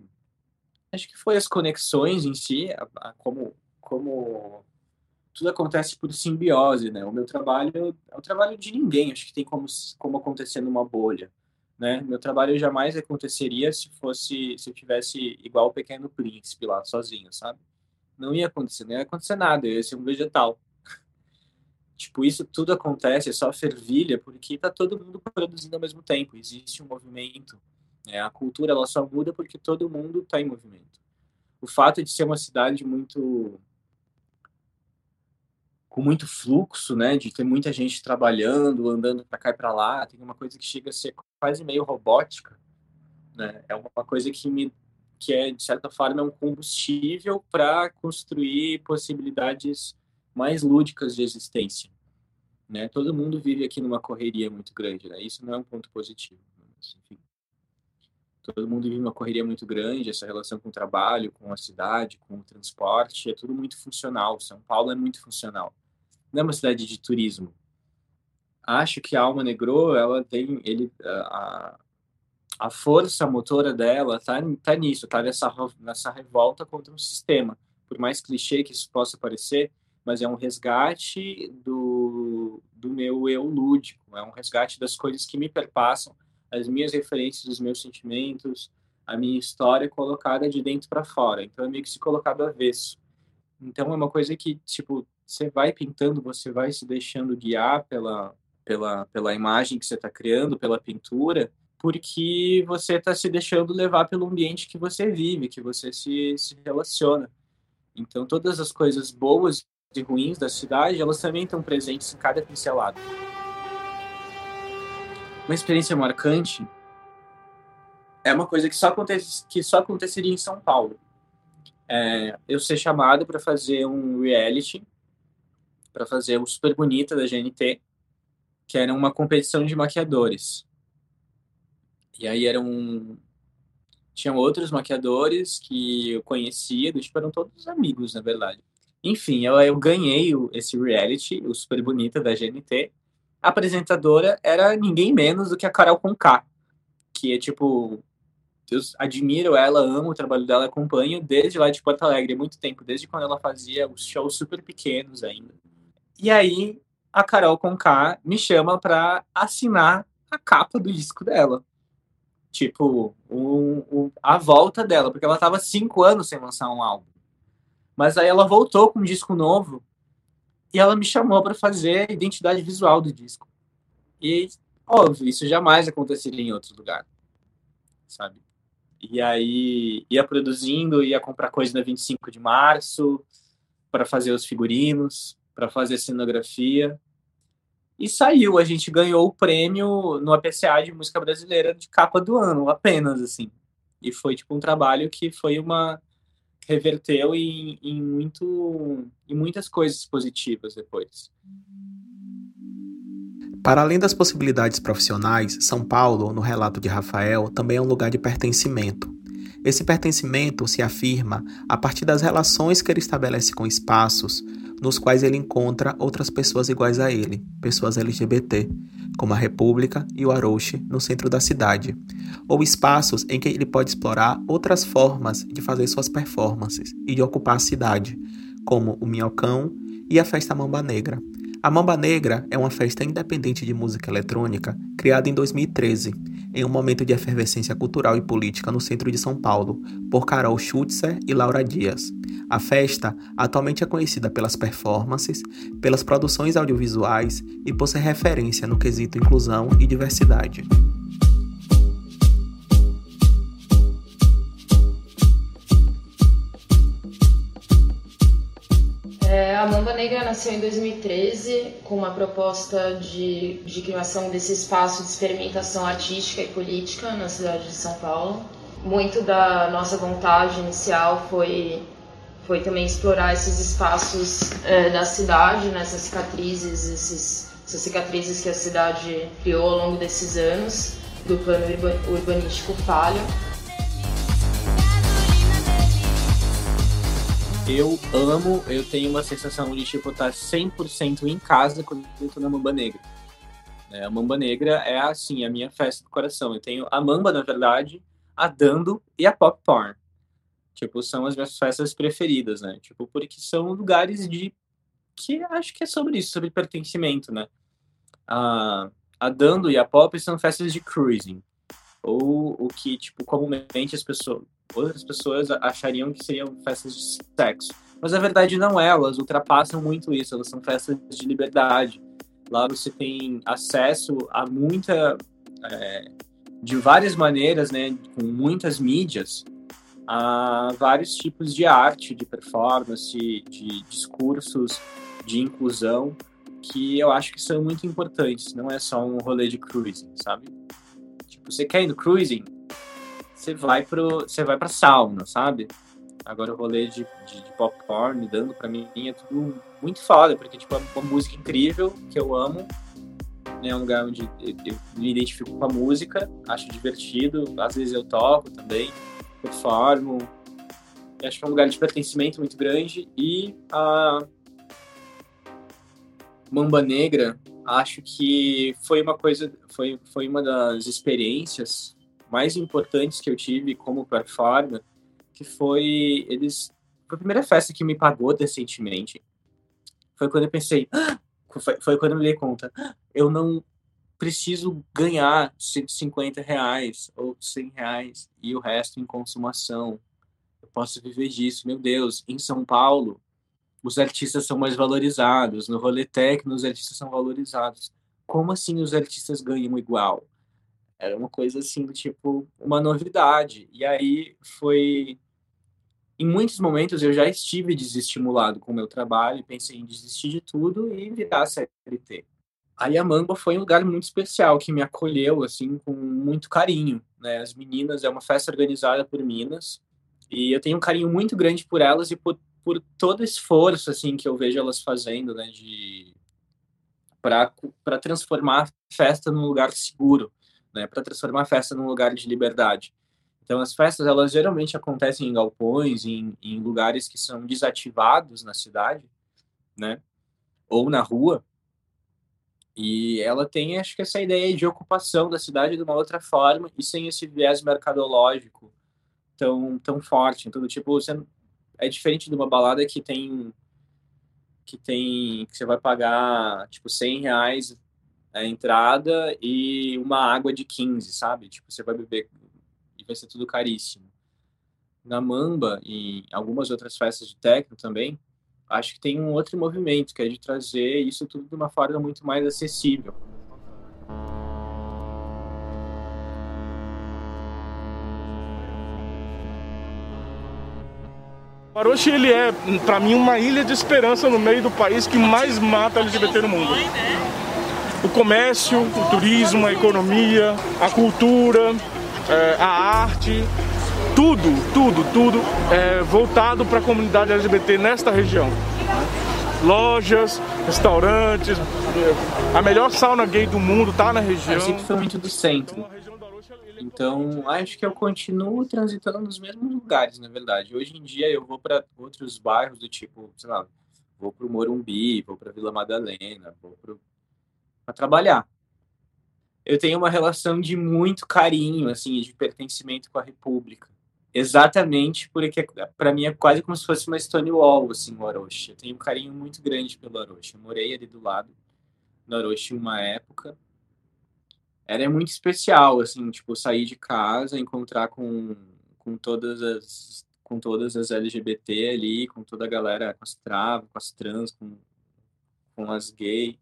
acho que foi as conexões em si, a, a, como como tudo acontece por simbiose, né? O meu trabalho é o trabalho de ninguém, acho que tem como como acontecer numa bolha, né? Meu trabalho jamais aconteceria se fosse se eu tivesse igual o Pequeno Príncipe lá sozinho, sabe? Não ia acontecer, não ia acontecer nada, eu ia ser um vegetal. Tipo, isso tudo acontece, é só fervilha, porque tá todo mundo produzindo ao mesmo tempo. Existe um movimento. Né? A cultura ela só muda porque todo mundo está em movimento. O fato de ser uma cidade muito com muito fluxo, né, de ter muita gente trabalhando, andando para cá e para lá, tem uma coisa que chega a ser quase meio robótica, né? É uma coisa que me que é de certa forma um combustível para construir possibilidades mais lúdicas de existência. Né? Todo mundo vive aqui numa correria muito grande, né? Isso não é um ponto positivo. Mas, enfim. Todo mundo vive uma correria muito grande, essa relação com o trabalho, com a cidade, com o transporte, é tudo muito funcional. São Paulo é muito funcional. Não é uma cidade de turismo. Acho que a Alma Negro, ela tem, ele, a, a força motora dela tá, tá nisso, tá nessa, nessa revolta contra um sistema. Por mais clichê que isso possa parecer, mas é um resgate do, do meu eu lúdico, é um resgate das coisas que me perpassam, as minhas referências, os meus sentimentos, a minha história colocada de dentro para fora. Então é meio que se colocar do avesso. Então é uma coisa que, tipo, você vai pintando, você vai se deixando guiar pela, pela, pela imagem que você está criando, pela pintura, porque você está se deixando levar pelo ambiente que você vive, que você se, se relaciona. Então, todas as coisas boas e ruins da cidade, elas também estão presentes em cada pincelada. Uma experiência marcante é uma coisa que só, acontece, que só aconteceria em São Paulo. É, eu ser chamado para fazer um reality, para fazer o Super Bonita da GNT, que era uma competição de maquiadores. E aí eram. Tinham outros maquiadores que eu conhecia, tipo, eram todos amigos, na verdade. Enfim, eu, eu ganhei esse reality, o Super Bonita da GNT. A apresentadora era ninguém menos do que a Carol Conká, que é tipo eu admiro ela, amo o trabalho dela, acompanho desde lá de Porto Alegre, muito tempo, desde quando ela fazia os shows super pequenos ainda. E aí a Carol Conká me chama para assinar a capa do disco dela. Tipo, um, um, a volta dela, porque ela tava cinco anos sem lançar um álbum. Mas aí ela voltou com um disco novo e ela me chamou para fazer a identidade visual do disco. E, óbvio, isso jamais aconteceria em outro lugar, sabe? E aí ia produzindo, ia comprar coisa na 25 de março para fazer os figurinos, para fazer a cenografia. E saiu, a gente ganhou o prêmio no APCA de música brasileira de capa do ano, apenas assim. E foi tipo um trabalho que foi uma reverteu em, em muito em muitas coisas positivas depois. Para além das possibilidades profissionais, São Paulo, no relato de Rafael, também é um lugar de pertencimento. Esse pertencimento se afirma a partir das relações que ele estabelece com espaços nos quais ele encontra outras pessoas iguais a ele, pessoas LGBT, como a República e o Arouche, no centro da cidade, ou espaços em que ele pode explorar outras formas de fazer suas performances e de ocupar a cidade, como o Minhocão e a Festa Mamba Negra, a Mamba Negra é uma festa independente de música eletrônica criada em 2013, em um momento de efervescência cultural e política no centro de São Paulo, por Carol Schutzer e Laura Dias. A festa atualmente é conhecida pelas performances, pelas produções audiovisuais e por ser referência no quesito inclusão e diversidade. A Mamba Negra nasceu em 2013 com uma proposta de, de criação desse espaço de experimentação artística e política na cidade de São Paulo. Muito da nossa vontade inicial foi, foi também explorar esses espaços é, da cidade, né, essas cicatrizes, esses, essas cicatrizes que a cidade criou ao longo desses anos do plano urbanístico falho. Eu amo, eu tenho uma sensação de, tipo, estar tá 100% em casa quando eu tô na Mamba Negra. É, a Mamba Negra é, assim, a minha festa do coração. Eu tenho a Mamba, na verdade, a Dando e a Pop Porn. Tipo, são as minhas festas preferidas, né? Tipo, porque são lugares de... que acho que é sobre isso, sobre pertencimento, né? A, a Dando e a Pop são festas de cruising. Ou o que, tipo, comumente as pessoas outras pessoas achariam que seriam festas de sexo. Mas na verdade não é, elas ultrapassam muito isso, elas são festas de liberdade. Lá você tem acesso a muita. É, de várias maneiras, né, com muitas mídias, a vários tipos de arte, de performance, de discursos, de inclusão, que eu acho que são muito importantes. Não é só um rolê de cruising, sabe? Tipo, você quer ir no cruising? Você vai pro. Você vai pra sauna, sabe? Agora o rolê de, de, de popcorn dando pra mim é tudo muito foda, porque tipo, é uma música incrível que eu amo. Né? É um lugar onde eu, eu me identifico com a música, acho divertido, às vezes eu toco também, performo. Acho que é um lugar de pertencimento muito grande e a Mamba Negra acho que foi uma coisa, foi, foi uma das experiências mais importantes que eu tive como performer, que foi eles foi a primeira festa que me pagou decentemente. Foi quando eu pensei, ah! foi, foi, quando eu me dei conta, ah! eu não preciso ganhar 150 reais ou 100 reais e o resto em consumação. Eu posso viver disso. Meu Deus, em São Paulo, os artistas são mais valorizados. No técnico, os artistas são valorizados. Como assim os artistas ganham igual? Era uma coisa assim, tipo, uma novidade. E aí foi. Em muitos momentos eu já estive desestimulado com o meu trabalho, pensei em desistir de tudo e virar CLT. Aí a Mamba foi um lugar muito especial, que me acolheu, assim, com muito carinho, né? As meninas, é uma festa organizada por Minas, e eu tenho um carinho muito grande por elas e por, por todo esforço, assim, que eu vejo elas fazendo, né? De... Para transformar a festa num lugar seguro, né? Para transformar a festa num lugar de liberdade. Então, as festas, elas geralmente acontecem em galpões, em, em lugares que são desativados na cidade, né? Ou na rua, e ela tem, acho que, essa ideia de ocupação da cidade de uma outra forma e sem esse viés mercadológico tão, tão forte. Então, tipo, você é diferente de uma balada que tem que tem que você vai pagar tipo 100 reais a entrada e uma água de 15, sabe? Tipo, você vai beber e vai ser tudo caríssimo. Na Mamba e algumas outras festas de techno também, acho que tem um outro movimento, que é de trazer isso tudo de uma forma muito mais acessível. O Aroche, ele é, para mim, uma ilha de esperança no meio do país que mais mata LGBT no mundo. O comércio, o turismo, a economia, a cultura, é, a arte, tudo, tudo, tudo é voltado para a comunidade LGBT nesta região. Lojas, restaurantes, a melhor sauna gay do mundo está na região. Muito do centro. Então, acho que eu continuo transitando nos mesmos lugares, na verdade. Hoje em dia eu vou para outros bairros do tipo, sei lá, vou para o Morumbi, vou para Vila Madalena, vou para trabalhar eu tenho uma relação de muito carinho, assim, de pertencimento com a República. Exatamente porque, para mim, é quase como se fosse uma Stonewall, assim, o Orochi. Eu tenho um carinho muito grande pelo Orochi. Eu morei ali do lado do Orochi uma época. Era muito especial, assim, tipo, sair de casa, encontrar com, com todas as com todas as LGBT ali, com toda a galera, com as travas, com as trans, com, com as gays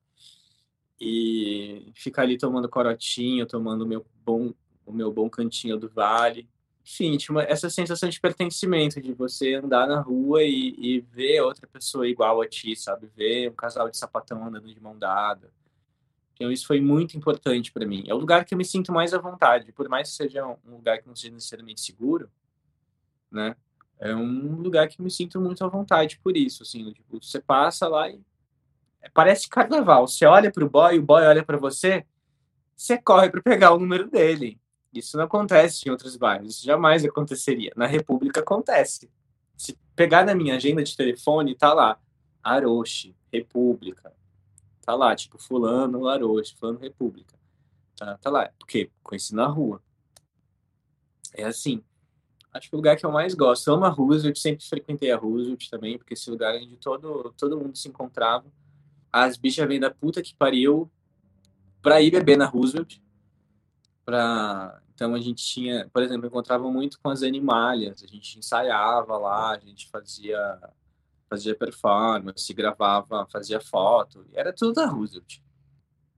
e ficar ali tomando corotinho, tomando o meu bom, o meu bom cantinho do vale. Enfim, tinha uma, essa sensação de pertencimento, de você andar na rua e, e ver outra pessoa igual a ti, sabe? Ver um casal de sapatão andando de mão dada. Então, isso foi muito importante para mim. É o lugar que eu me sinto mais à vontade, por mais que seja um lugar que não seja necessariamente seguro, né? É um lugar que eu me sinto muito à vontade por isso, assim, tipo, você passa lá e parece carnaval. Você olha para o boy, o boy olha para você, você corre para pegar o número dele. Isso não acontece em outros bairros, isso jamais aconteceria. Na República acontece. Se pegar na minha agenda de telefone, tá lá, Aroche, República. Tá lá, tipo, fulano, Aroche, fulano, República. Tá, tá lá. Por quê? Conheci na rua. É assim. Acho que o lugar que eu mais gosto. Eu amo a Roosevelt, sempre frequentei a Roosevelt também, porque esse lugar onde todo, todo mundo se encontrava as bichas vêm da puta que pariu pra ir beber na Roosevelt. Pra... Então a gente tinha, por exemplo, encontrava muito com as animalhas, a gente ensaiava lá, a gente fazia fazia performance, gravava, fazia foto, era tudo da Roosevelt.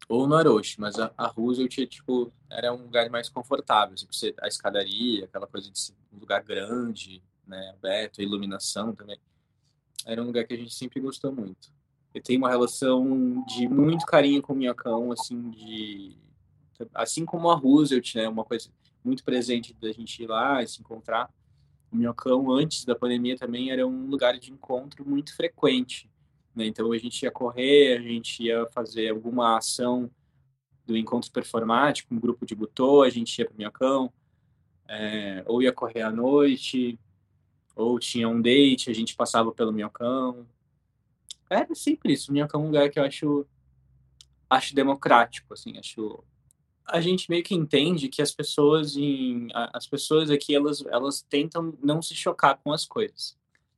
Ou no Aroche, mas a, a Roosevelt, tipo, era um lugar mais confortável, assim, a escadaria, aquela coisa de um lugar grande, né, aberto, iluminação também. Era um lugar que a gente sempre gostou muito eu tenho uma relação de muito carinho com o Minhocão, assim, de assim como a Roosevelt, né, uma coisa muito presente da gente ir lá e se encontrar. O Minhocão, antes da pandemia, também era um lugar de encontro muito frequente. Né? Então, a gente ia correr, a gente ia fazer alguma ação do encontro performático, um grupo de butô, a gente ia para o Minhocão, é, ou ia correr à noite, ou tinha um date, a gente passava pelo Minhocão. É sempre isso. Minhoca é um lugar que eu acho, acho democrático, assim, acho a gente meio que entende que as pessoas em as pessoas aqui elas elas tentam não se chocar com as coisas.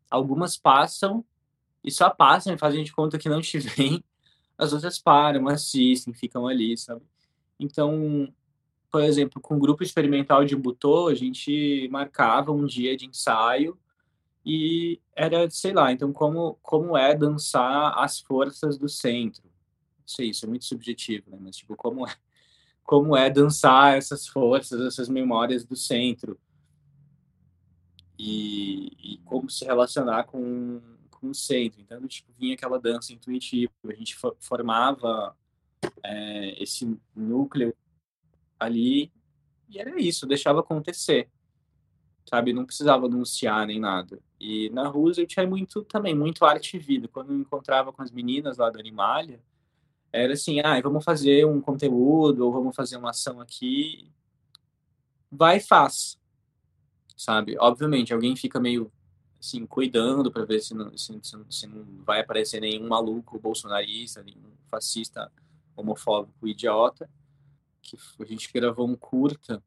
Algumas passam e só passam e fazem de conta que não te veem. As outras param, assistem, ficam ali, sabe? Então, por exemplo, com o grupo experimental de Butô, a gente marcava um dia de ensaio e era, sei lá, então como, como é dançar as forças do centro? Não sei, isso é muito subjetivo, né? Mas, tipo, como é, como é dançar essas forças, essas memórias do centro? E, e como se relacionar com, com o centro. Então, tipo, vinha aquela dança intuitiva, a gente formava é, esse núcleo ali e era isso, deixava acontecer, sabe? Não precisava anunciar nem nada. E na Roosevelt tinha muito também, muito arte e vida. Quando eu encontrava com as meninas lá da Animalia, era assim, ah, vamos fazer um conteúdo, ou vamos fazer uma ação aqui. Vai e faz, sabe? Obviamente, alguém fica meio assim, cuidando para ver se não, se, se, não vai aparecer nenhum maluco bolsonarista, nenhum fascista homofóbico idiota. Que a gente gravou um curta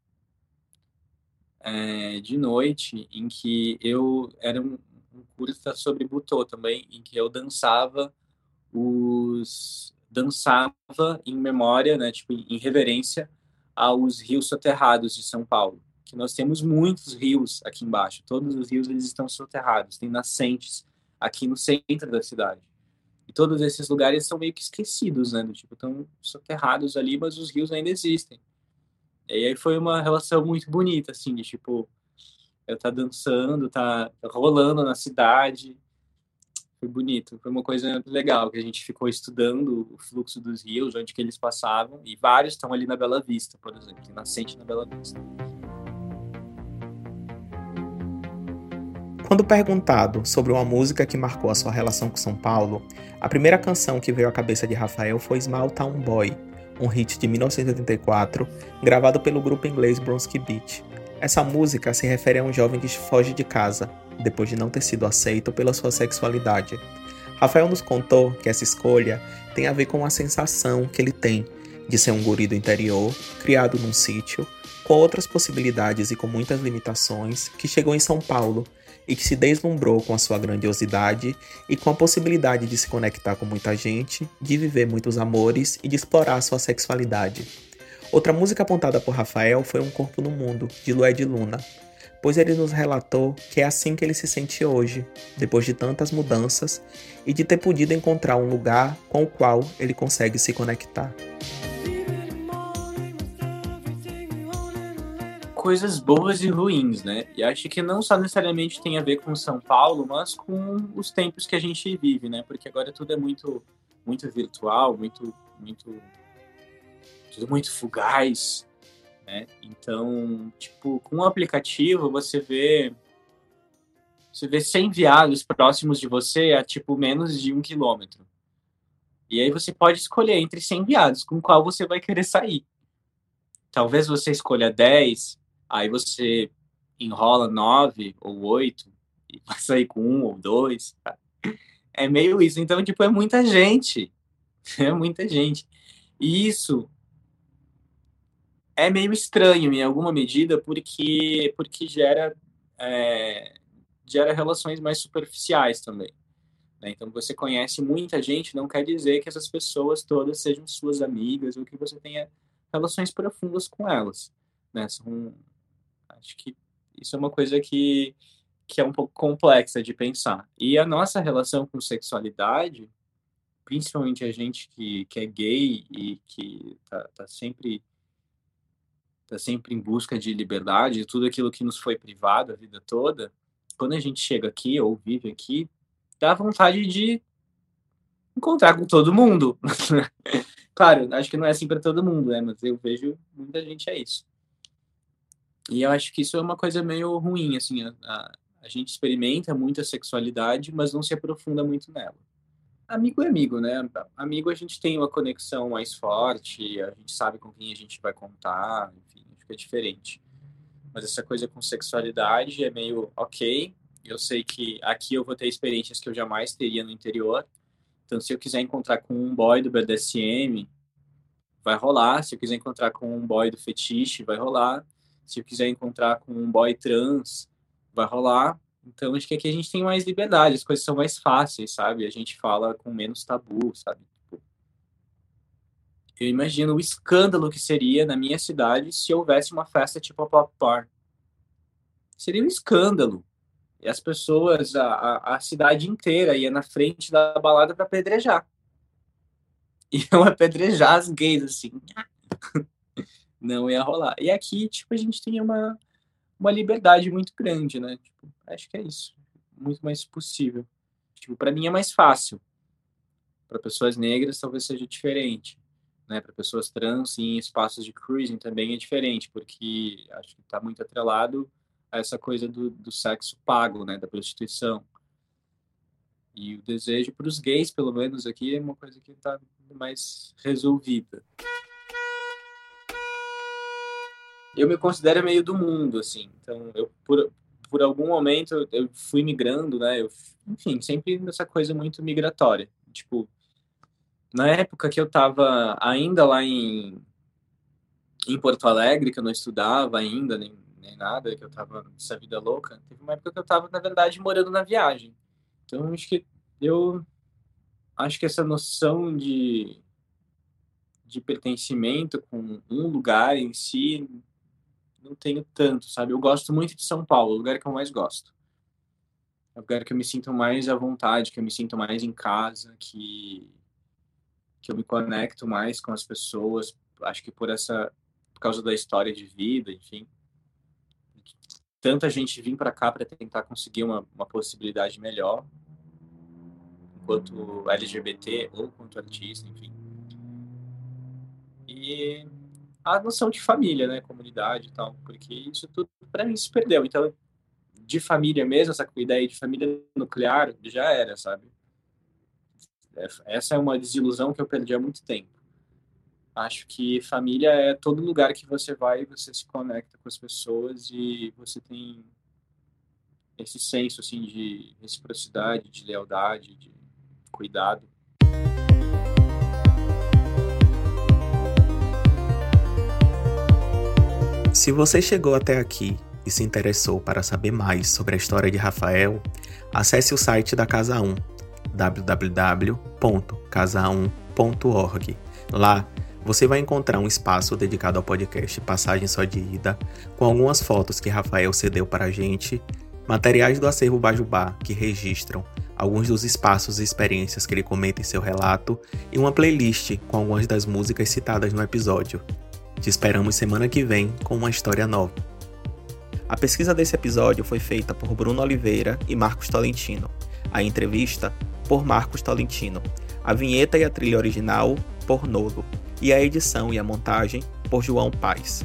é, de noite em que eu era um, um sobre Butô também, em que eu dançava os dançava em memória, né, tipo em reverência aos rios soterrados de São Paulo que nós temos muitos rios aqui embaixo. Todos os rios eles estão soterrados, tem nascentes aqui no centro da cidade. E todos esses lugares são meio que esquecidos, né? Tipo, estão soterrados ali, mas os rios ainda existem. E aí foi uma relação muito bonita, assim, de tipo, eu tá dançando, tá rolando na cidade. Foi bonito, foi uma coisa legal, que a gente ficou estudando o fluxo dos rios, onde que eles passavam, e vários estão ali na Bela Vista, por exemplo, nascente na Bela Vista. Quando perguntado sobre uma música que marcou a sua relação com São Paulo, a primeira canção que veio à cabeça de Rafael foi Small Town Boy, um hit de 1984, gravado pelo grupo inglês Bronski Beat. Essa música se refere a um jovem que foge de casa, depois de não ter sido aceito pela sua sexualidade. Rafael nos contou que essa escolha tem a ver com a sensação que ele tem de ser um guri do interior, criado num sítio, com outras possibilidades e com muitas limitações, que chegou em São Paulo e que se deslumbrou com a sua grandiosidade e com a possibilidade de se conectar com muita gente, de viver muitos amores e de explorar sua sexualidade. Outra música apontada por Rafael foi Um Corpo no Mundo, de Lued Luna, pois ele nos relatou que é assim que ele se sente hoje, depois de tantas mudanças e de ter podido encontrar um lugar com o qual ele consegue se conectar. Coisas boas e ruins, né? E acho que não só necessariamente tem a ver com São Paulo, mas com os tempos que a gente vive, né? Porque agora tudo é muito, muito virtual, muito, muito, tudo muito fugaz, né? Então, tipo, com o aplicativo você vê, você vê 100 viados próximos de você a tipo menos de um quilômetro. E aí você pode escolher entre 100 viados com qual você vai querer sair. Talvez você escolha 10 Aí você enrola nove ou oito e vai sair com um ou dois. É meio isso. Então, tipo, é muita gente. É muita gente. E isso é meio estranho em alguma medida porque porque gera é, gera relações mais superficiais também. Né? Então, você conhece muita gente, não quer dizer que essas pessoas todas sejam suas amigas ou que você tenha relações profundas com elas. Né? São Acho que isso é uma coisa que, que é um pouco complexa de pensar. E a nossa relação com sexualidade, principalmente a gente que, que é gay e que tá, tá sempre tá sempre em busca de liberdade, tudo aquilo que nos foi privado a vida toda, quando a gente chega aqui ou vive aqui, dá vontade de encontrar com todo mundo. claro, acho que não é assim para todo mundo, né? Mas eu vejo muita gente é isso. E eu acho que isso é uma coisa meio ruim, assim, a, a, a gente experimenta muita sexualidade, mas não se aprofunda muito nela. Amigo é amigo, né? Amigo a gente tem uma conexão mais forte, a gente sabe com quem a gente vai contar, enfim, é diferente. Mas essa coisa com sexualidade é meio ok. Eu sei que aqui eu vou ter experiências que eu jamais teria no interior. Então, se eu quiser encontrar com um boy do BDSM, vai rolar. Se eu quiser encontrar com um boy do fetiche, vai rolar se eu quiser encontrar com um boy trans, vai rolar. Então, acho que aqui a gente tem mais liberdade, as coisas são mais fáceis, sabe? A gente fala com menos tabu, sabe? Eu imagino o escândalo que seria na minha cidade se houvesse uma festa tipo a Pop Bar. Seria um escândalo. E as pessoas, a, a, a cidade inteira ia na frente da balada para apedrejar. Iam apedrejar as gays, assim não ia rolar. E aqui, tipo, a gente tem uma, uma liberdade muito grande, né? Tipo, acho que é isso. Muito mais possível. Tipo, para mim é mais fácil. Para pessoas negras talvez seja diferente. né, para pessoas trans em espaços de cruising também é diferente, porque acho que está muito atrelado a essa coisa do, do sexo pago, né, da prostituição. E o desejo para os gays, pelo menos aqui, é uma coisa que está mais resolvida. Eu me considero meio do mundo, assim. Então, eu por, por algum momento eu fui migrando, né? Eu, enfim, sempre nessa coisa muito migratória. Tipo, na época que eu estava ainda lá em, em Porto Alegre, que eu não estudava ainda, nem, nem nada, que eu estava nessa vida louca, teve uma época que eu estava, na verdade, morando na viagem. Então, acho que eu acho que essa noção de, de pertencimento com um lugar em si não tenho tanto, sabe? Eu gosto muito de São Paulo, o lugar que eu mais gosto. É o lugar que eu me sinto mais à vontade, que eu me sinto mais em casa, que que eu me conecto mais com as pessoas, acho que por essa por causa da história de vida, enfim. Tanta gente vir para cá para tentar conseguir uma, uma possibilidade melhor, enquanto LGBT ou quanto artista, enfim. E a noção de família, né, comunidade e tal, porque isso tudo para mim se perdeu. Então, de família mesmo, essa ideia de família nuclear já era, sabe? Essa é uma desilusão que eu perdi há muito tempo. Acho que família é todo lugar que você vai, você se conecta com as pessoas e você tem esse senso assim de reciprocidade, de lealdade, de cuidado. Se você chegou até aqui e se interessou para saber mais sobre a história de Rafael, acesse o site da Casa 1 www.casa1.org. Lá você vai encontrar um espaço dedicado ao podcast Passagem Só de Ida, com algumas fotos que Rafael cedeu para a gente, materiais do acervo Bajubá que registram alguns dos espaços e experiências que ele comenta em seu relato e uma playlist com algumas das músicas citadas no episódio. Te esperamos semana que vem com uma história nova. A pesquisa desse episódio foi feita por Bruno Oliveira e Marcos Tolentino. A entrevista por Marcos Tolentino, a vinheta e a trilha original por Nolo, e a edição e a montagem por João Paz.